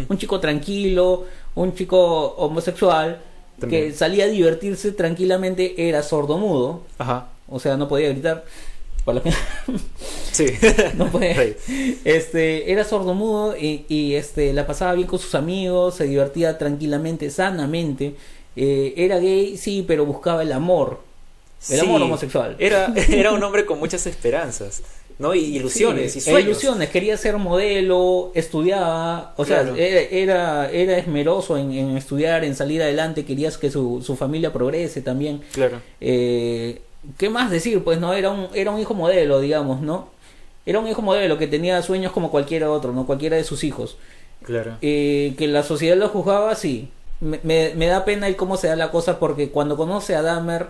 Un chico tranquilo, un chico homosexual También. que salía a divertirse tranquilamente, era sordomudo, Ajá. O sea, no podía gritar. Para Sí. no podía. Este, era sordomudo y, y este, la pasaba bien con sus amigos, se divertía tranquilamente, sanamente. Eh, era gay, sí, pero buscaba el amor. El Sí. amor homosexual. Era, era un hombre con muchas esperanzas, ¿no? Y ilusiones Sí, y sueños. ilusiones, quería ser modelo, estudiaba, o sea, era, era, era esmeroso en, en estudiar, en salir adelante, quería que su, su familia progrese también. Claro. Eh, ¿Qué más decir? Pues no, era un, era un hijo modelo, digamos, ¿no? Era un hijo modelo que tenía sueños como cualquiera otro, ¿no? Cualquiera de sus hijos. Claro. Eh, que la sociedad lo juzgaba, sí. Me, me- me da pena el cómo se da la cosa porque cuando conoce a Dahmer,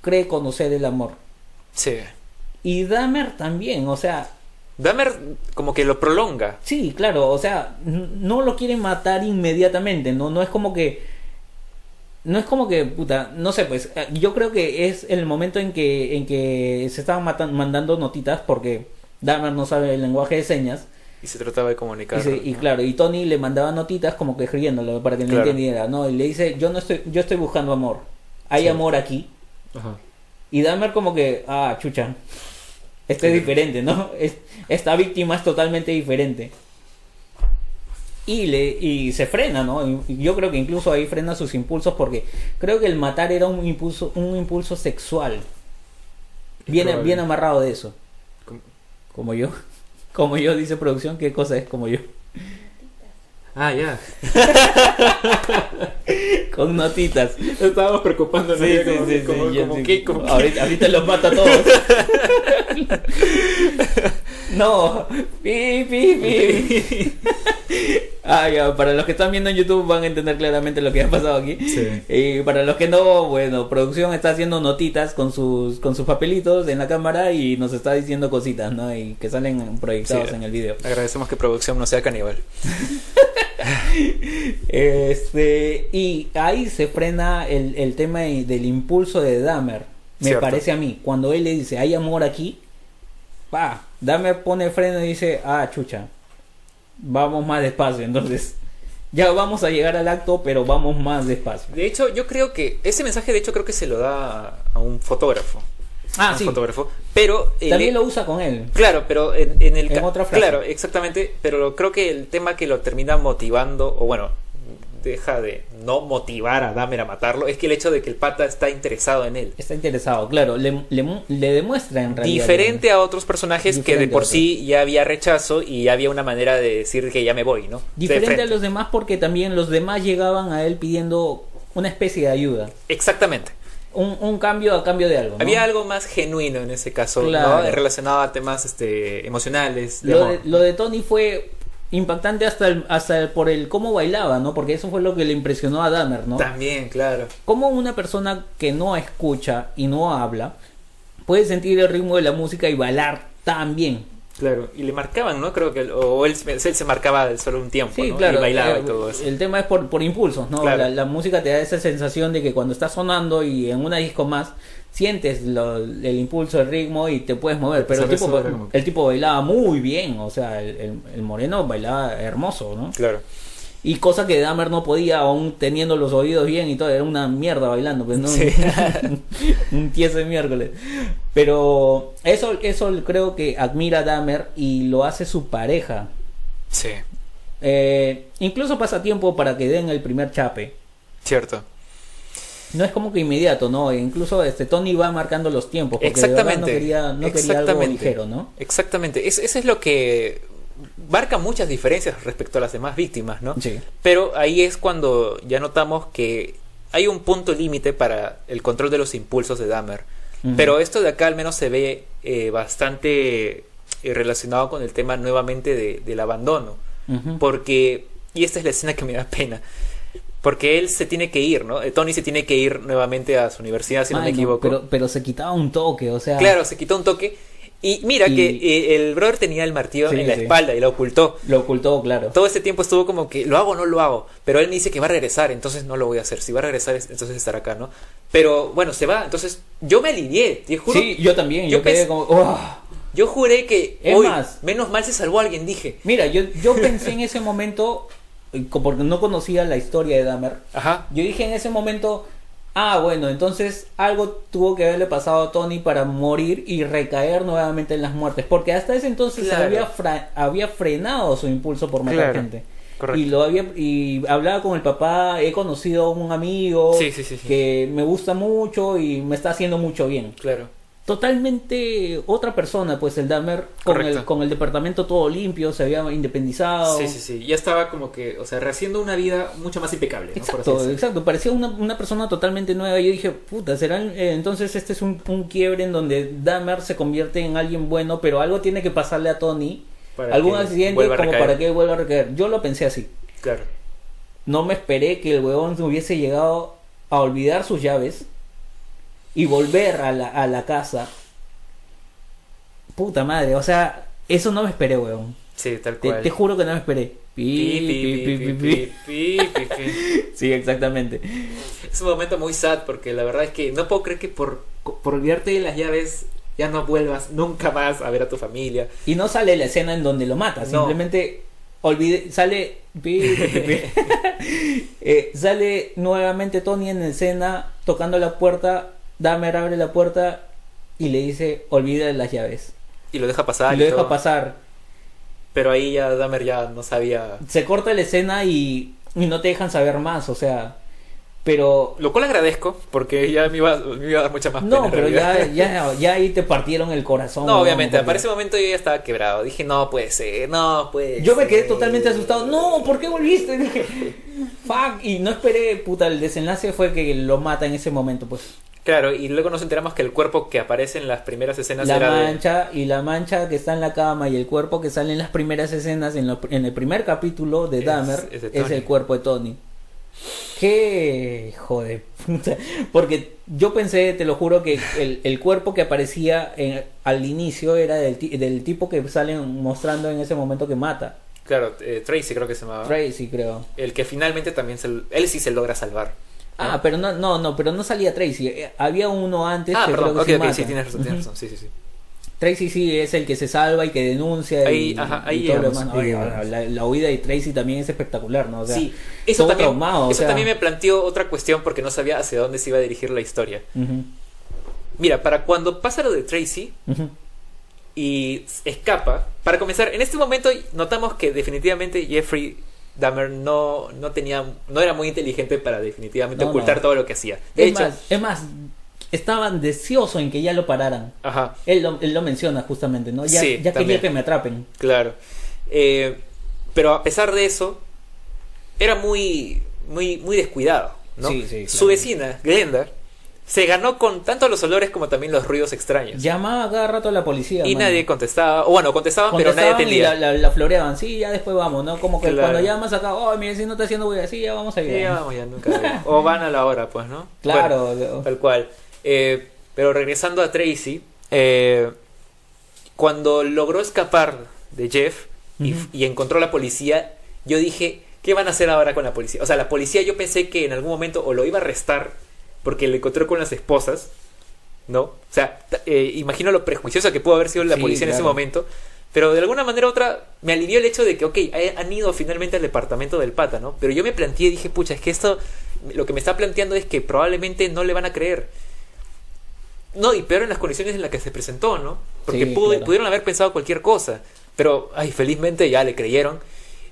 cree conocer el amor. Sí. Y Dahmer también, o sea, Dahmer como que lo prolonga. sí, claro, o sea, no lo quiere matar inmediatamente, ¿no? No es como que... No es como que, puta, no sé, pues eh, yo creo que es el momento en que, en que se estaban matan- mandando notitas porque Dahmer no sabe el lenguaje de señas. Y se trataba de comunicar. Y, se- y ¿no? claro, y Tony le mandaba notitas como que escribiéndolo para que no Claro. entendiera, ¿no? Y le dice, yo no estoy, yo estoy buscando amor. Hay Sí. amor aquí. Ajá. Y Dahmer como que, ah, chucha. Este es diferente, ¿no? Es- esta víctima es totalmente diferente. Y, le, y se frena, ¿no? Yo creo que incluso ahí frena sus impulsos porque creo que el matar era un impulso, un impulso sexual. Bien, bien amarrado de eso. Como- Como yo. Como yo, dice producción, ¿qué cosa es como yo? Ah, ya. Con notitas. Estábamos preocupándonos. Sí, sí, como- sí, sí, como- sí. como Ahorita, ahorita los mata a todos. no, pi, pi, pi. ah, ya, para los que están viendo en YouTube van a entender claramente lo que ha pasado aquí. Sí. Y para los que no, bueno, producción está haciendo notitas con sus con sus papelitos en la cámara y nos está diciendo cositas, ¿no? Y que salen proyectados Sí. en el video. Agradecemos que producción no sea caníbal. Este, y ahí se frena el, el tema de- del impulso de Dahmer. Me Cierto. parece a mí. Cuando él le dice, hay amor aquí, pa, Dahmer pone freno y dice, ah, chucha, vamos más despacio. Entonces, ya vamos a llegar al acto, pero vamos más despacio. De hecho, yo creo que ese mensaje, de hecho, creo que se lo da a, a un fotógrafo. Ah, un sí. fotógrafo. Pero el- También lo usa con él. Claro, pero en, en el En otra frase. Claro, exactamente. Pero creo que el tema que lo termina motivando, o bueno, deja de no motivar a Dahmer a matarlo, es que el hecho de que el pata está interesado en él. Está interesado, claro. Le, le, le demuestra en realidad. Diferente a otros personajes que de por sí ya había rechazo y ya había una manera de decir que ya me voy, ¿no? Diferente a los demás porque también los demás llegaban a él pidiendo una especie de ayuda. Exactamente. Un, un cambio a cambio de algo. ¿no? Había algo más genuino en ese caso, Claro. ¿no? Relacionado a temas este, emocionales. de Lo amor. de, lo de Tony fue impactante hasta el, hasta el- por el cómo bailaba, ¿no? Porque eso fue lo que le impresionó a Dahmer, ¿no? También, claro. Cómo una persona que no escucha y no habla puede sentir el ritmo de la música y bailar tan bien. Claro, y le marcaban, ¿no? Creo que, o él, él se marcaba solo un tiempo, Sí, ¿no? claro. Y bailaba eh, y todo eso. El tema es por, por impulsos, ¿no? Claro. La, la música te da esa sensación de que cuando está sonando y en una disco más sientes lo- el impulso, el ritmo y te puedes mover. Pero el tipo, el tipo bailaba muy bien, o sea, el, el- el moreno bailaba hermoso, ¿no? Claro. Y cosa que Dahmer no podía, aún teniendo los oídos bien y todo, era una mierda bailando, pues no Sí. un tieso de miércoles. Pero eso, eso creo que admira a Dahmer y lo hace su pareja. Sí, Eh, incluso pasa tiempo para que den el primer chape. cierto. No es como que inmediato, ¿no? E incluso este Tony va marcando los tiempos. Porque de Exactamente. no quería, no quería algo ligero, ¿no? Exactamente. Es- eso es lo que marca muchas diferencias respecto a las demás víctimas, ¿no? Sí. Pero ahí es cuando ya notamos que hay un punto límite para el control de los impulsos de Dahmer. Pero esto de acá al menos se ve eh, bastante eh, relacionado con el tema nuevamente de- del abandono. Porque, y esta es la escena que me da pena, porque él se tiene que ir, ¿no? Eh, Tony se tiene que ir nuevamente a su universidad, si no me equivoco. pero, pero se quitaba un toque, o sea. Claro, se quitó un toque. Y mira Y- que eh, el brother tenía el martillo Sí, en la sí. espalda y lo ocultó. Lo ocultó, claro. Todo este tiempo estuvo como que, ¿lo hago o no lo hago? Pero él me dice que va a regresar, entonces no lo voy a hacer. Si va a regresar, es- entonces estará acá, ¿no? Pero bueno, se va. Entonces yo me alivié, te juro. Sí, yo también. yo Yo, quedé como. "Oh". Yo juré que, Es hoy, más- menos mal se salvó alguien, dije. Mira, yo, yo pensé en ese momento, eh, porque no conocía la historia de Dahmer. Ajá. Yo dije en ese momento, ah, bueno, entonces algo tuvo que haberle pasado a Tony para morir y recaer nuevamente en las muertes. Porque hasta ese entonces Claro. había, había frenado su impulso por matar Claro, gente. correcto. Y lo había y hablaba con el papá, he conocido a un amigo Sí, sí, sí, sí. que me gusta mucho y me está haciendo mucho bien. Claro. Totalmente otra persona, pues el Dahmer con Correcto. el, con el departamento todo limpio, se había independizado. Sí, sí, sí. Ya estaba como que, o sea, rehaciendo una vida mucho más impecable. Exacto. Parecía una, una persona totalmente nueva. Yo dije, puta, será eh, entonces este es un, un quiebre en donde Dahmer se convierte en alguien bueno, pero algo tiene que pasarle a Tony, Para algún accidente como para que vuelva a recaer. Yo lo pensé así. Claro. No me esperé que el huevón hubiese llegado a olvidar sus llaves y volver a la, a la casa. Puta madre, o sea, eso no me esperé, huevón. Sí, tal cual. te juro que no me esperé. Sí, exactamente. Es un momento muy sad porque la verdad es que no puedo creer que por, por olvidarte de las llaves ya no vuelvas nunca más a ver a tu familia. Y no sale la escena en donde lo mata, No. simplemente olvide, sale. Eh, sale nuevamente Tony en escena tocando la puerta, Dahmer abre la puerta y le dice olvida las llaves. Y lo deja pasar. y lo y deja todo. pasar. Pero ahí ya Dahmer ya no sabía. Se corta la escena y, y no te dejan saber más, o sea, pero Lo cual agradezco porque ya me iba, me iba a dar mucha más pena. no, pero ya, ya, ya ahí te partieron el corazón. No, obviamente, para ese momento yo ya estaba quebrado. Dije, no puede ser, no puede Yo me quedé totalmente asustado. No, ¿por qué volviste? Dije, fuck. Y no esperé, puta, el desenlace fue que lo mata en ese momento, pues. Claro, y luego nos enteramos que el cuerpo que aparece en las primeras escenas La era de- mancha y la mancha que está en la cama y el cuerpo que sale en las primeras escenas, en, lo- en el primer capítulo de Dahmer, es de es, Tony. el cuerpo de Tony. Qué hijo de puta. Porque yo pensé, te lo juro, que el, el cuerpo que aparecía en- al inicio era del, del tipo que salen mostrando en ese momento que mata. Claro, eh, Tracy creo que se llamaba. Tracy, creo. El que finalmente también se... Él sí se logra salvar. Ah, pero no, no, no, pero no salía Tracy. Eh, Había uno antes Ah, que perdón, creo ok, que sí ok, mata. sí, tienes razón, tienes razón, sí, sí, sí. Tracy sí es el que se salva y que denuncia Ahí, y, ajá, y todo lo demás. la, la huida de Tracy también es espectacular, ¿no? O sea, sí, eso, también, traumado, o sea. también me planteó otra cuestión porque no sabía hacia dónde se iba a dirigir la historia. Mira, para cuando pasa lo de Tracy y escapa, para comenzar, en este momento notamos que definitivamente Jeffrey Dahmer no, no tenía, no era muy inteligente para definitivamente No, ocultar no. todo lo que hacía. De Es hecho, más, es más, estaban deseosos en que ya lo pararan. ajá, Él lo, él lo menciona justamente, ¿no? Ya, Sí, ya quería que me atrapen. claro. Eh, pero a pesar de eso, era muy, muy, muy descuidado, ¿no? Sí, sí, Su claro. vecina, Glenda, se ganó con tanto los olores como también los ruidos extraños. Llamaba cada rato a la policía. y mano. nadie contestaba, o bueno, contestaban, pero nadie y atendía. la, la- la floreaban, sí, ya después vamos, ¿no? Como que Claro. cuando llamas acá, oh, mi vecino está haciendo bulla, sí, ya vamos a ir. Sí, ya vamos, ya nunca. o van a la hora, pues, ¿no? Claro, Bueno, tal cual. Eh, pero regresando a Tracy, eh, cuando logró escapar de Jeff y, y encontró a la policía, yo dije, ¿qué van a hacer ahora con la policía? O sea, la policía yo pensé que en algún momento o lo iba a arrestar porque le encontró con las esposas, ¿no? O sea, eh, imagino lo prejuiciosa que pudo haber sido la Sí, policía en ese momento. Pero de alguna manera u otra me alivió el hecho de que, ok, han ido finalmente al departamento del pata, ¿no? Pero yo me planteé y dije, pucha, es que esto, lo que me está planteando es que probablemente no le van a creer. No, y peor en las condiciones en las que se presentó, ¿no? Porque Sí, pudo- claro. pudieron haber pensado cualquier cosa. Pero, ay, felizmente ya le creyeron.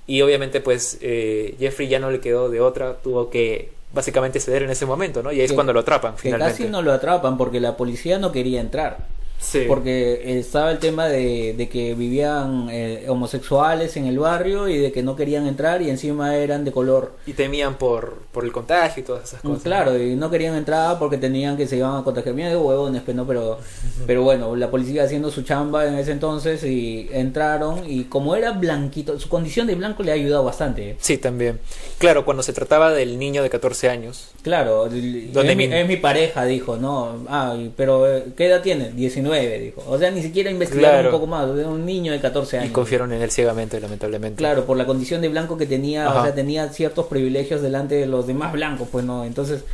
Y obviamente, pues, eh, Jeffrey ya no le quedó de otra. Tuvo que básicamente ceder en ese momento, ¿no? Y ahí es Que- cuando lo atrapan, Que finalmente. casi no lo atrapan porque la policía no quería entrar. Sí. Porque estaba el tema de, de que vivían eh, homosexuales en el barrio y de que no querían entrar y encima eran de color. Y temían por, por el contagio y todas esas cosas. Mm, Claro, y no querían entrar porque tenían que se iban a contagiar. Mira de huevones, pues, ¿no? pero, pero bueno, la policía haciendo su chamba en ese entonces y entraron y como era blanquito, su condición de blanco le ha ayudado bastante. ¿eh? Sí, también. Claro, cuando se trataba del niño de 14 años. Claro, es Donde mi, mi- es mi pareja, dijo, ¿no? Ah, pero eh, ¿qué edad tiene? 19, dijo. O sea, ni siquiera investigaron Claro. un poco más, era un niño de 14 años. Y confiaron en él ciegamente, lamentablemente. Claro, por la condición de blanco que tenía, Ajá. o sea, tenía ciertos privilegios delante de los demás blancos, pues no. Entonces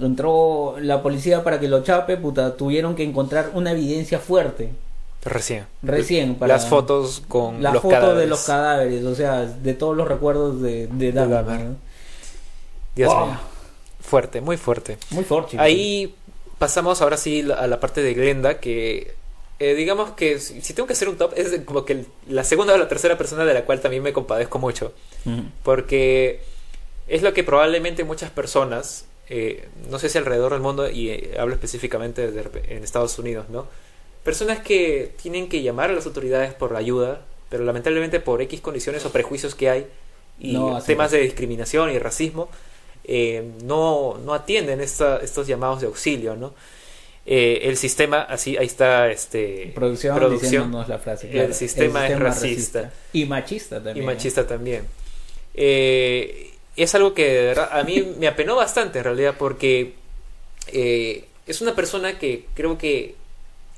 entró la policía para que lo chape, puta, tuvieron que encontrar una evidencia fuerte Recién. recién para Las fotos con la los foto cadáveres. de los cadáveres, o sea, de todos los recuerdos de, de Dahmer, Dahmer. ¿no? Dios Wow. mío. Fuerte, muy fuerte. Muy fuerte. Ahí pasamos ahora sí a la parte de Glenda, que eh, digamos que si, tengo que hacer un top, es como que la segunda o la tercera persona de la cual también me compadezco mucho. Porque es lo que probablemente muchas personas, eh, no sé si alrededor del mundo, y eh, hablo específicamente de en Estados Unidos, ¿no? Personas que tienen que llamar a las autoridades por ayuda, pero lamentablemente por X condiciones o prejuicios que hay y No temas de discriminación y racismo, eh, no, no atienden esta- estos llamados de auxilio, ¿no? Eh, el sistema, así, ahí está, este, Producción, la frase. el sistema es racista. Y machista también. y ¿eh? machista también. Eh, es algo que a mí me apenó bastante en realidad porque es una persona que creo que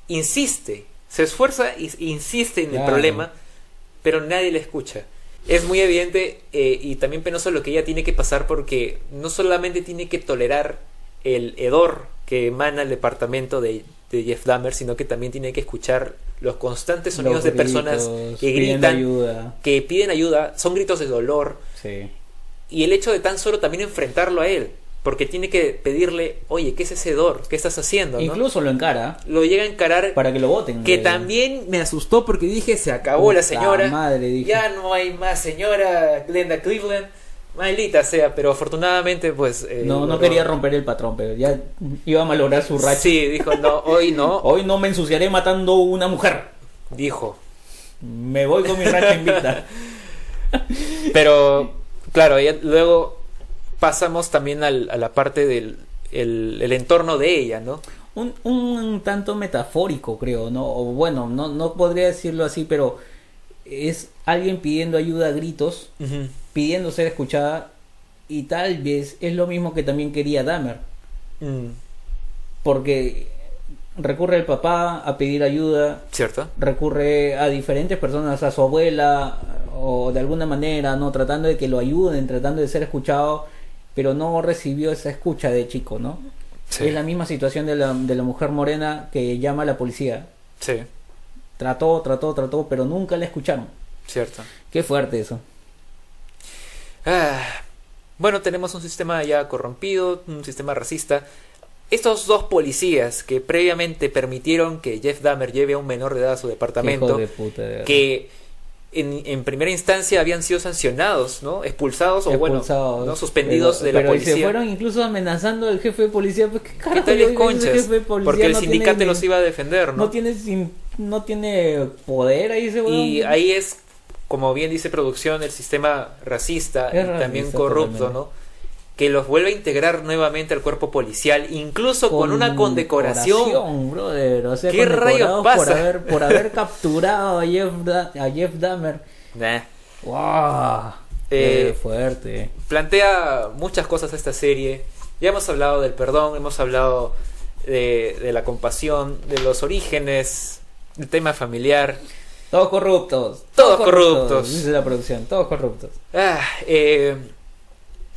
insiste, se esfuerza y insiste en el problema, pero nadie le escucha. Es muy evidente eh, y también penoso lo que ella tiene que pasar porque no solamente tiene que tolerar el hedor que emana el departamento de, de Jeff Dahmer, sino que también tiene que escuchar los constantes sonidos Los de personas que gritan, ayuda. que piden ayuda, son gritos de dolor Sí. y el hecho de tan solo también enfrentarlo a él, porque tiene que pedirle, oye, ¿qué es ese hedor? ¿Qué estás haciendo? no? Incluso lo encara Lo llega a encarar, para que lo voten. que también me asustó porque dije, se acabó la señora, madre, dije. ya no hay más señora Glenda Cleveland, maldita sea, pero afortunadamente pues... eh, No, no quería romper el patrón, pero ya iba a malograr su racha. Sí, dijo, no, hoy no, Hoy no me ensuciaré matando una mujer. dijo. Me voy con mi racha invicta. Pero, claro, luego pasamos también al- a la parte del el, el entorno de ella, ¿no? Un, un tanto metafórico, creo, ¿no? O bueno, no, no podría decirlo así, pero es alguien pidiendo ayuda a gritos, pidiendo ser escuchada, y tal vez es lo mismo que también quería Dahmer. Mm, Porque recurre el papá a pedir ayuda, ¿Cierto? recurre a diferentes personas, a su abuela, o de alguna manera, ¿no? Tratando de que lo ayuden, tratando de ser escuchado, pero no recibió esa escucha de chico, ¿no? Sí. Es la misma situación de la, de la mujer morena que llama a la policía. Sí, Trató, trató, trató, pero nunca la escucharon. cierto. Qué fuerte eso. Ah, bueno, tenemos un sistema ya corrompido, un sistema racista. estos dos policías que previamente permitieron que Jeff Dahmer lleve a un menor de edad a su departamento, de puta, de verdad. que en, en primera instancia habían sido sancionados, ¿no? Expulsados o bueno, Expulsados. ¿no? suspendidos Pero- de la pero policía. se fueron incluso amenazando al jefe de policía. Pues, ¿Qué ¿Qué carajo tal conchas? jefe de policía? Porque el No sindicato tiene- los iba a defender, ¿no? No tiene, sin- no tiene poder ahí ese Y ahí es, como bien dice producción, el sistema racista y también racista corrupto. ¿no? Que los vuelve a integrar nuevamente al cuerpo policial, incluso con, una condecoración. brother. O sea, ¿Qué rayos pasa? Por haber, por haber capturado a Jeff, Da- a Jeff Dahmer. Nah. ¡Wow! Eh, fuerte. Plantea muchas cosas esta serie. Ya hemos hablado del perdón, hemos hablado de, de la compasión, de los orígenes, del tema familiar. Todos corruptos. Todos corruptos. Dice la producción. Todos corruptos. Ah, eh,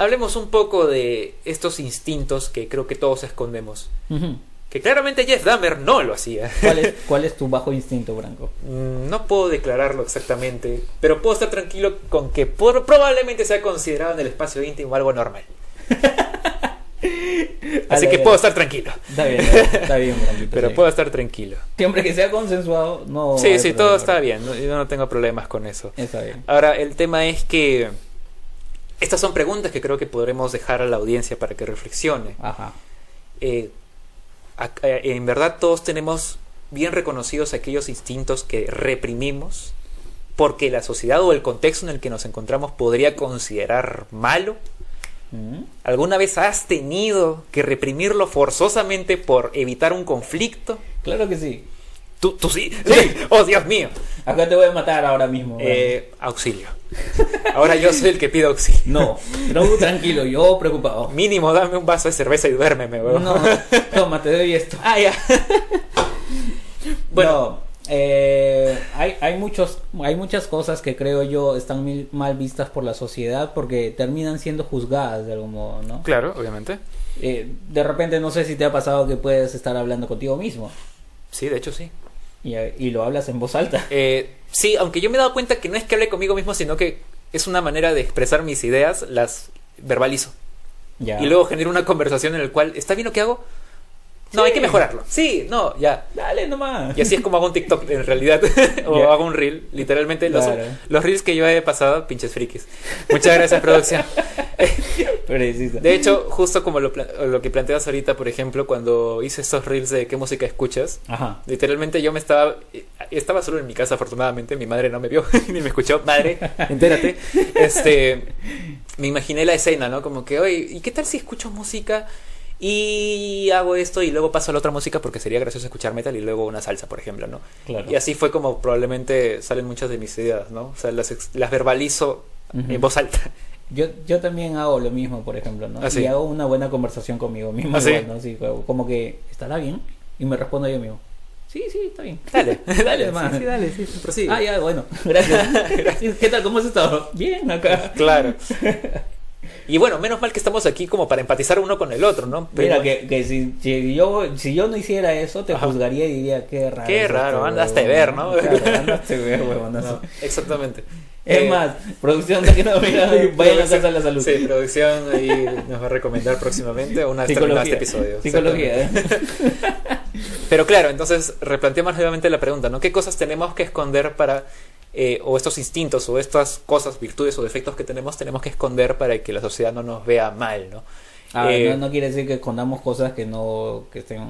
hablemos un poco de estos instintos que creo que todos escondemos. Que claramente Jeff Dahmer no lo hacía. ¿Cuál es, ¿Cuál es tu bajo instinto, Branco? Mm, No puedo declararlo exactamente, pero puedo estar tranquilo con que por- probablemente sea considerado en el espacio íntimo algo normal. Así que puedo estar tranquilo. Está bien, está bien, Branquito, Pero sí. puedo estar tranquilo. Siempre que sea consensuado, no. Sí, sí, todo está bien. no- Yo no tengo problemas con eso. Está bien. Ahora, el tema es que estas son preguntas que creo que podremos dejar a la audiencia para que reflexione. Ajá. Eh, eh, en verdad todos tenemos bien reconocidos aquellos instintos que reprimimos porque la sociedad o el contexto en el que nos encontramos podría considerar malo. Mm. ¿Alguna vez has tenido que reprimirlo forzosamente por evitar un conflicto? Claro que sí. ¿Tú, tú sí? ¡Oh, Dios mío! Acá te voy a matar ahora mismo. Eh, auxilio. Ahora yo soy el que pide auxilio. No, no, tranquilo, yo preocupado. Mínimo dame un vaso de cerveza y duérmeme, weón. No, toma, te doy esto. Ah, ya. bueno, No, eh, hay, hay, muchos, hay muchas cosas que creo yo están mil- mal vistas por la sociedad porque terminan siendo juzgadas de algún modo, ¿no? claro, obviamente. Eh, de repente no sé si te ha pasado que puedes estar hablando contigo mismo Sí, de hecho sí. Y, y lo hablas en voz alta. Eh, sí, aunque yo me he dado cuenta que no es que hable conmigo mismo, sino que es una manera de expresar mis ideas, las verbalizo. Ya. Y luego genero una conversación en la cual, ¿está bien lo que hago? No, Sí. hay que mejorarlo. Sí, no, ya. Dale nomás. Y así es como hago un TikTok en realidad. o Ya. hago un reel. Literalmente los, Claro. los reels que yo he pasado, pinches frikis. Muchas gracias, producción. Preciso. De hecho, justo como lo, lo que planteas ahorita, por ejemplo, cuando hice estos reels de qué música escuchas, Ajá. literalmente yo me estaba. Estaba solo en mi casa, afortunadamente. Mi madre no me vio ni me escuchó. Madre, entérate. Este. Me imaginé la escena, ¿no? Como que, oye, ¿y qué tal si escucho música? Y hago esto y luego paso a la otra música porque sería gracioso escuchar metal y luego una salsa, por ejemplo, ¿no? Claro. Y así fue como probablemente salen muchas de mis ideas, ¿no? O sea, las, las verbalizo en voz alta. Yo, yo también hago lo mismo, por ejemplo, ¿no? Ah, sí. Y hago una buena conversación conmigo mismo. Ah, sí. ¿no? Sí, como- que, ¿estará bien? Y me respondo yo mismo. Sí, sí, está bien. Dale, dale, man. sí, sí, dale, sí, prosigue. Ah, ya, bueno. Gracias. ¿Qué tal? ¿Cómo has estado? Bien, acá. Claro. Y bueno, menos mal que estamos aquí como para empatizar uno con el otro, ¿no? Pero- Mira, que, que si, si yo, si yo no hiciera eso, te Ajá. juzgaría y diría, qué raro. Qué raro, esto, andas de huevón". ver, ¿no? Claro, andas de ver. No, exactamente. Es Eh, más, producción de que no mira, vayan a casa de la salud. Sí, producción ahí nos va a recomendar próximamente una vez terminado este episodio. Psicología. ¿eh? Pero claro, entonces replanteamos nuevamente la pregunta, ¿no? ¿Qué cosas tenemos que esconder para, eh, o estos instintos, o estas cosas, virtudes o defectos que tenemos, tenemos que esconder para que la sociedad no nos vea mal, ¿no? A ver, Eh, no, no quiere decir que escondamos cosas que no que estén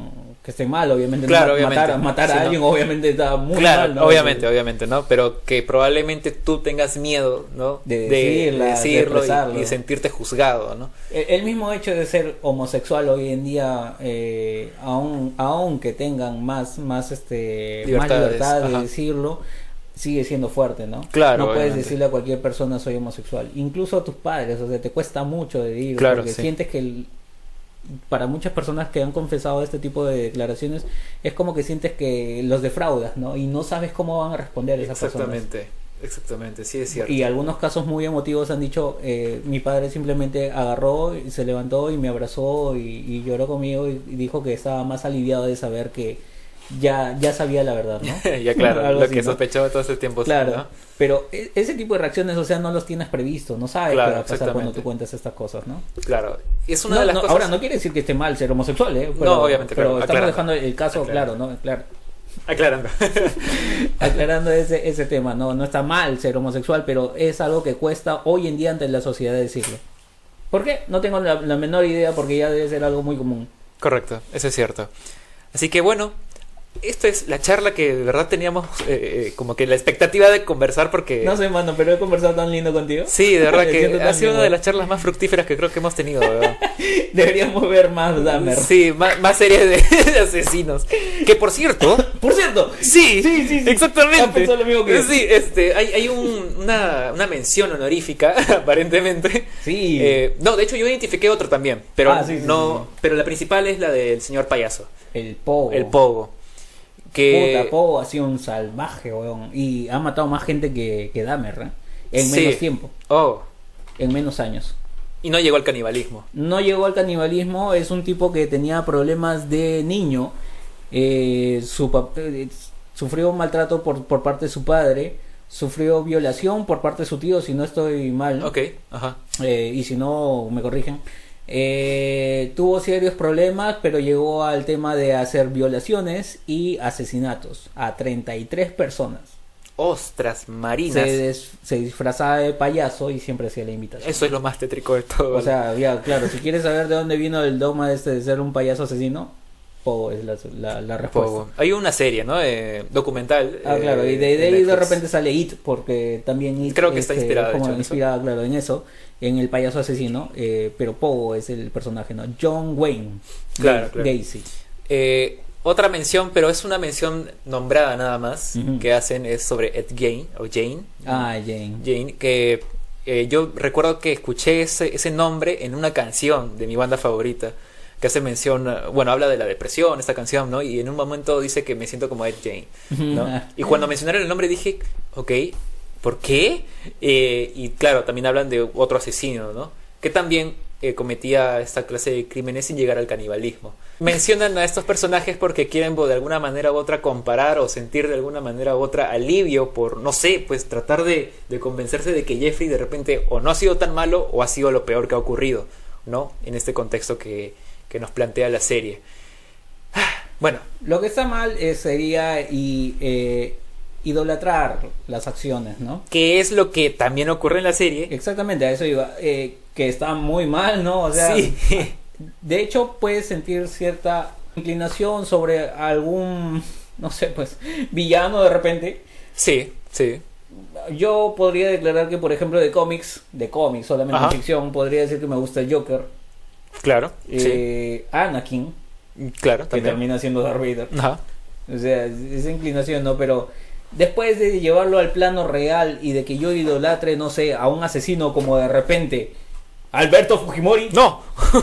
que estén mal, obviamente. Claro, Ma- obviamente. Matar, matar Sí, a no. alguien, obviamente, está muy claro, mal, ¿no? obviamente, obviamente, ¿no? Pero que probablemente tú tengas miedo, ¿no? De decirla, de decirlo y- sentirte juzgado, ¿no? El, el mismo hecho de ser homosexual hoy en día, eh, aun, aunque tengan más, más, este, más libertad de ajá. decirlo, sigue siendo fuerte, ¿no? Claro, No puedes obviamente. decirle a cualquier persona soy homosexual. Incluso a tus padres, o sea, te cuesta mucho decir, Claro, porque sí. sientes que el- para muchas personas que han confesado este tipo de declaraciones es como que sientes que los defraudas, ¿no? Y no sabes cómo van a responder esas personas. Exactamente, exactamente, sí es cierto. Y algunos casos muy emotivos han dicho, eh, mi padre simplemente agarró, se levantó y me abrazó y, y lloró conmigo y, y dijo que estaba más aliviado de saber que ya, ya sabía la verdad, ¿no? ya claro, Algo lo que sospechaba todo ese tiempo. Claro, ¿no? pero e- ese tipo de reacciones, o sea, no los tienes previsto, no sabes Claro, qué va a pasar cuando tú cuentas estas cosas, ¿no? Claro. Es una No, de las no, cosas. Ahora, no quiere decir que esté mal ser homosexual, ¿eh? Pero, No, obviamente, Pero claro, estamos dejando el caso Aclarando. claro, ¿no? Claro. Aclarando. Aclarando ese, ese tema, no, no está mal ser homosexual, pero es algo que cuesta hoy en día ante la sociedad decirlo. ¿Por qué? No tengo la, la menor idea porque ya debe ser algo muy común. Correcto, eso es cierto. Así que bueno, esta es la charla que de verdad teníamos eh, eh, como que la expectativa de conversar porque... No sé, mano, pero he conversado tan lindo contigo. Sí, de verdad que ha sido una de las charlas más fructíferas que creo que hemos tenido. Deberíamos ver más Dahmer. Sí, más, más series de, de asesinos. Que por cierto... Por cierto, Sí, Sí, sí, sí. exactamente. Ah, pensó lo mismo que yo. Sí, este, hay, hay un- una, una mención honorífica, aparentemente. sí. Eh, no, de hecho yo identifiqué otro también, pero Ah, sí, sí, no, pero la principal es la del señor payaso, el Pogo. el Pogo. Que Puta, Pogo ha sido un salvaje, weón. Y ha matado más gente que, que Dahmer, ¿eh? En Sí. menos tiempo, Oh, en menos años. y no llegó al canibalismo. No llegó al canibalismo, es un tipo que tenía problemas de niño. Eh, su eh, sufrió un maltrato por, por parte de su padre. Sufrió violación por parte de su tío, si no estoy mal. Ok, ajá. Eh, y si no, me corrigen. Eh, tuvo serios problemas, pero llegó al tema de hacer violaciones y asesinatos a 33 personas. Ostras, marinas. Se, des- se disfrazaba de payaso y siempre hacía la invitación. Eso es lo más tétrico de todo. O sea, ya, claro, si quieres saber de dónde vino el dogma este de ser un payaso asesino, Pogo es la, la, la respuesta. Pogo. Hay una serie, ¿no? Eh, documental. Ah, eh, claro, y de, de en ahí de repente sale It, porque también It Creo que está este, inspirada, de hecho, en inspirada, claro, en eso, en el payaso asesino, eh, pero Pogo es el personaje, ¿no? John Wayne Claro, claro. Gacy. Eh, otra mención, pero es una mención nombrada nada más, que hacen es sobre Ed Gein, o Jane. Ah, Jane. Jane, que eh, yo recuerdo que escuché ese, ese nombre en una canción de mi banda favorita, que hace mención, bueno, habla de la depresión, esta canción, ¿no? Y en un momento dice que me siento como Ed Jane, ¿no? Y cuando mencionaron el nombre dije, ok, ¿por qué? Eh, y claro, también hablan de otro asesino, ¿no? Que también eh, cometía esta clase de crímenes sin llegar al canibalismo. Mencionan a estos personajes porque quieren bo- de alguna manera u otra comparar o sentir de alguna manera u otra alivio por, no sé, pues tratar de, de convencerse de que Jeffrey de repente o no ha sido tan malo o ha sido lo peor que ha ocurrido, ¿no? En este contexto que, que nos plantea la serie. Bueno, Lo que está mal eh, sería y, eh, idolatrar las acciones, ¿no? ¿qué es lo que también ocurre en la serie? Exactamente, a eso iba. eh, que está muy mal, ¿no? O sea, sí. de hecho puedes sentir cierta inclinación sobre algún, no sé, pues, villano de repente. Sí, sí. Yo podría declarar que, por ejemplo, de cómics, de cómics, solamente Ajá. ficción, podría decir que me gusta el Joker, Claro. eh, Anakin. Claro, que también. termina siendo Darth Vader. Ajá. O sea, esa inclinación, ¿no? Pero después de llevarlo al plano real y de que yo idolatre, no sé, a un asesino como de repente Alberto Fujimori, ¡No!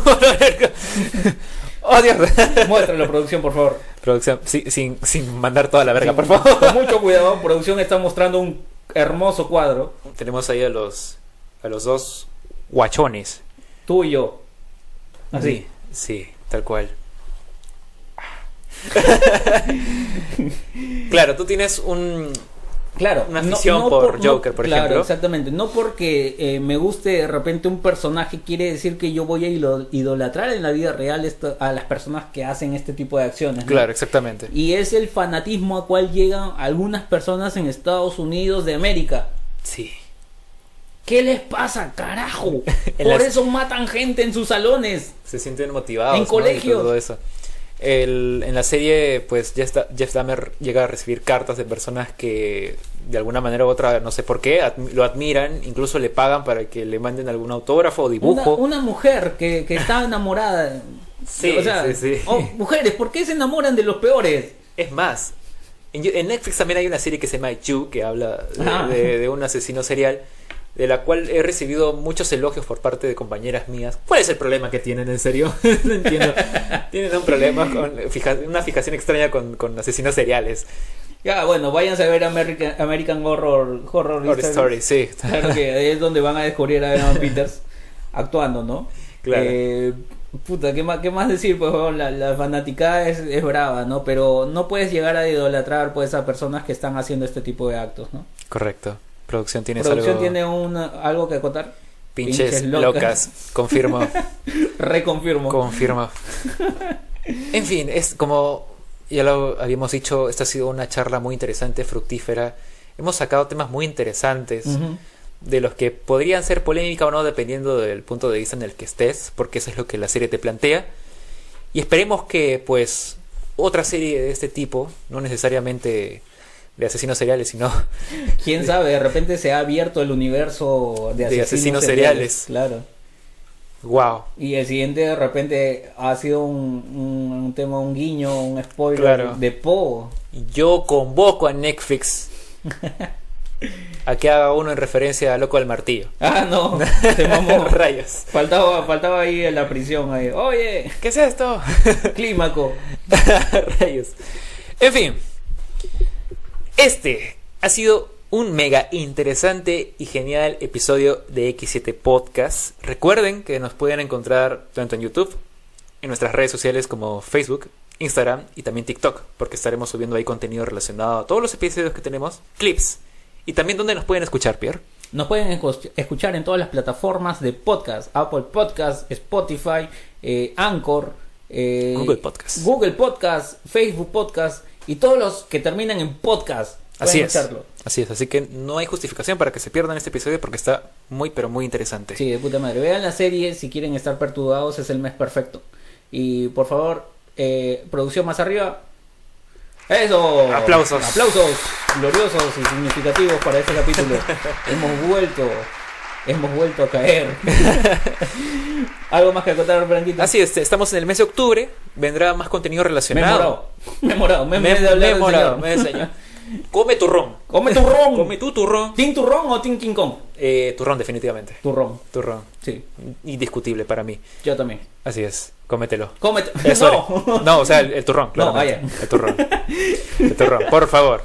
¡Oh, Dios! muéstralo, producción, por favor. Producción, sí, sin, sin mandar toda la verga, Sí, por favor. Con mucho cuidado, producción está mostrando un hermoso cuadro, Tenemos ahí a los, a los dos guachones. tú y yo. Así. Sí, tal cual. claro, tú tienes un... Claro, Una afición por Joker, por claro, ejemplo. exactamente. No porque eh, me guste de repente un personaje quiere decir que yo voy a idolatrar en la vida real esto- a las personas que hacen este tipo de acciones. ¿no? Claro, exactamente. Y es el fanatismo a cual llegan algunas personas en Estados Unidos de América. Sí. ¿Qué les pasa, carajo? Por las- eso matan gente en sus salones. Se sienten motivados. En ¿no? Y colegios. todo eso. El- en la serie, pues Jeff, Da- Jeff Dahmer llega a recibir cartas de personas que de alguna manera u otra, no sé por qué, admi- lo admiran, incluso le pagan para que le manden algún autógrafo o Una, dibujo. una mujer que, que está enamorada. Sí, o sea, sí, sí. oh, mujeres, ¿por qué se enamoran de los peores? Es más, en, en Netflix también hay una serie que se llama You, que habla de, Ah. de- de un asesino serial, de la cual he recibido muchos elogios por parte de compañeras mías. ¿Cuál es el problema que tienen, en serio? no entiendo. tienen un problema con fija- una fijación extraña con, con asesinos seriales. Ya, bueno, váyanse a ver American, American Horror, Horror, Horror Story. Story, sí. Claro que ahí es donde van a descubrir a Evan Peters actuando, ¿no? Claro. Eh, Puta, ¿qué más, qué más decir? Pues weón, la, la fanaticada es, es brava, ¿no? Pero no puedes llegar a idolatrar pues a personas que están haciendo este tipo de actos, ¿no? Correcto. Producción tiene ¿Producción algo... tiene un, algo que acotar? Pinches, pinches locas. locas. Confirmo. Reconfirmo. Confirmo. En fin, es como ya lo habíamos dicho, esta ha sido una charla muy interesante, fructífera. Hemos sacado temas muy interesantes. De los que podrían ser polémica o no dependiendo del punto de vista en el que estés, porque eso es lo que la serie te plantea. Y esperemos que pues otra serie de este tipo, no necesariamente de asesinos seriales, sino Quién sabe, de repente se ha abierto el universo de De asesinos, asesinos seriales. seriales. Claro. wow. Y el siguiente de repente ha sido un, un, un tema, un guiño, un spoiler Claro. de Po. Yo convoco a Netflix a que haga uno en referencia a Loco del Martillo. Ah, no, mamó. Rayos. Faltaba, faltaba ahí en la prisión. Ahí. Oye, ¿Qué es esto? clímaco. Rayos. En fin. Este ha sido un mega interesante y genial episodio de X7 Podcast. Recuerden que nos pueden encontrar tanto en YouTube, en nuestras redes sociales como Facebook, Instagram y también TikTok, porque estaremos subiendo ahí contenido relacionado a todos los episodios que tenemos, clips. Y también donde nos pueden escuchar, Pierre. Nos pueden escu- escuchar en todas las plataformas de podcast: Apple Podcast, Spotify, eh, Anchor, eh, Google Podcast. Google Podcast, Facebook Podcast y todos los que terminan en podcast. Así es. escucharlo. Así es, así que no hay justificación para que se pierdan este episodio porque está muy pero muy interesante. Sí, de puta madre. Vean la serie si quieren estar perturbados, es el mes perfecto. Y por favor, eh, producción más arriba. ¡Eso! Aplausos. Aplausos gloriosos y significativos para este capítulo. hemos vuelto. Hemos vuelto a caer. ¿Algo más que acotar, Franquito? Así es, estamos en el mes de octubre, vendrá más contenido relacionado. morado. Me he morado. Me, Me, me, me he del morado, señor. me he enseñado. Come turrón. Come turrón. Come tu turrón. ¿Team turrón o Team King Kong? Eh, turrón, definitivamente. Turrón. Turrón. Sí, Indiscutible para mí. yo también. Así es, cómetelo. Cómete. Eh, sorry. no. No, o sea, el, el turrón, No, vaya. El turrón. El turrón, por favor.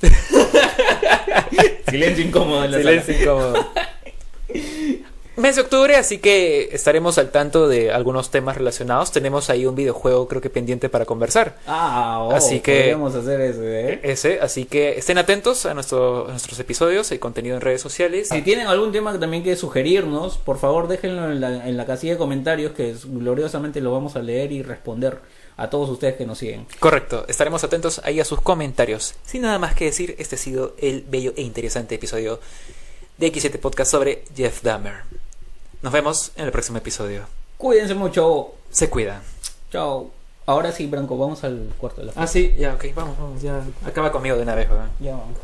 Silencio incómodo en la Silencio incómodo. Mes de octubre, así que estaremos al tanto de algunos temas relacionados. Tenemos ahí un videojuego, creo que pendiente para conversar. Ah, oh, Así que- podríamos hacer eso, ¿eh? Ese, así que estén atentos a, nuestro- a nuestros episodios y contenido en redes sociales. Si tienen algún tema que también que sugerirnos, por favor déjenlo en la, en la casilla de comentarios que gloriosamente lo vamos a leer y responder a todos ustedes que nos siguen. Correcto, estaremos atentos ahí a sus comentarios. Sin nada más que decir, este ha sido el bello e interesante episodio de X7 Podcast sobre Jeff Dahmer. Nos vemos en el próximo episodio. Cuídense mucho. Se cuidan. Chao. Ahora sí, Branco, vamos al cuarto de la Ah, sí, ya, ok, vamos, vamos, ya. Acaba conmigo de una vez, weón. Ya vamos.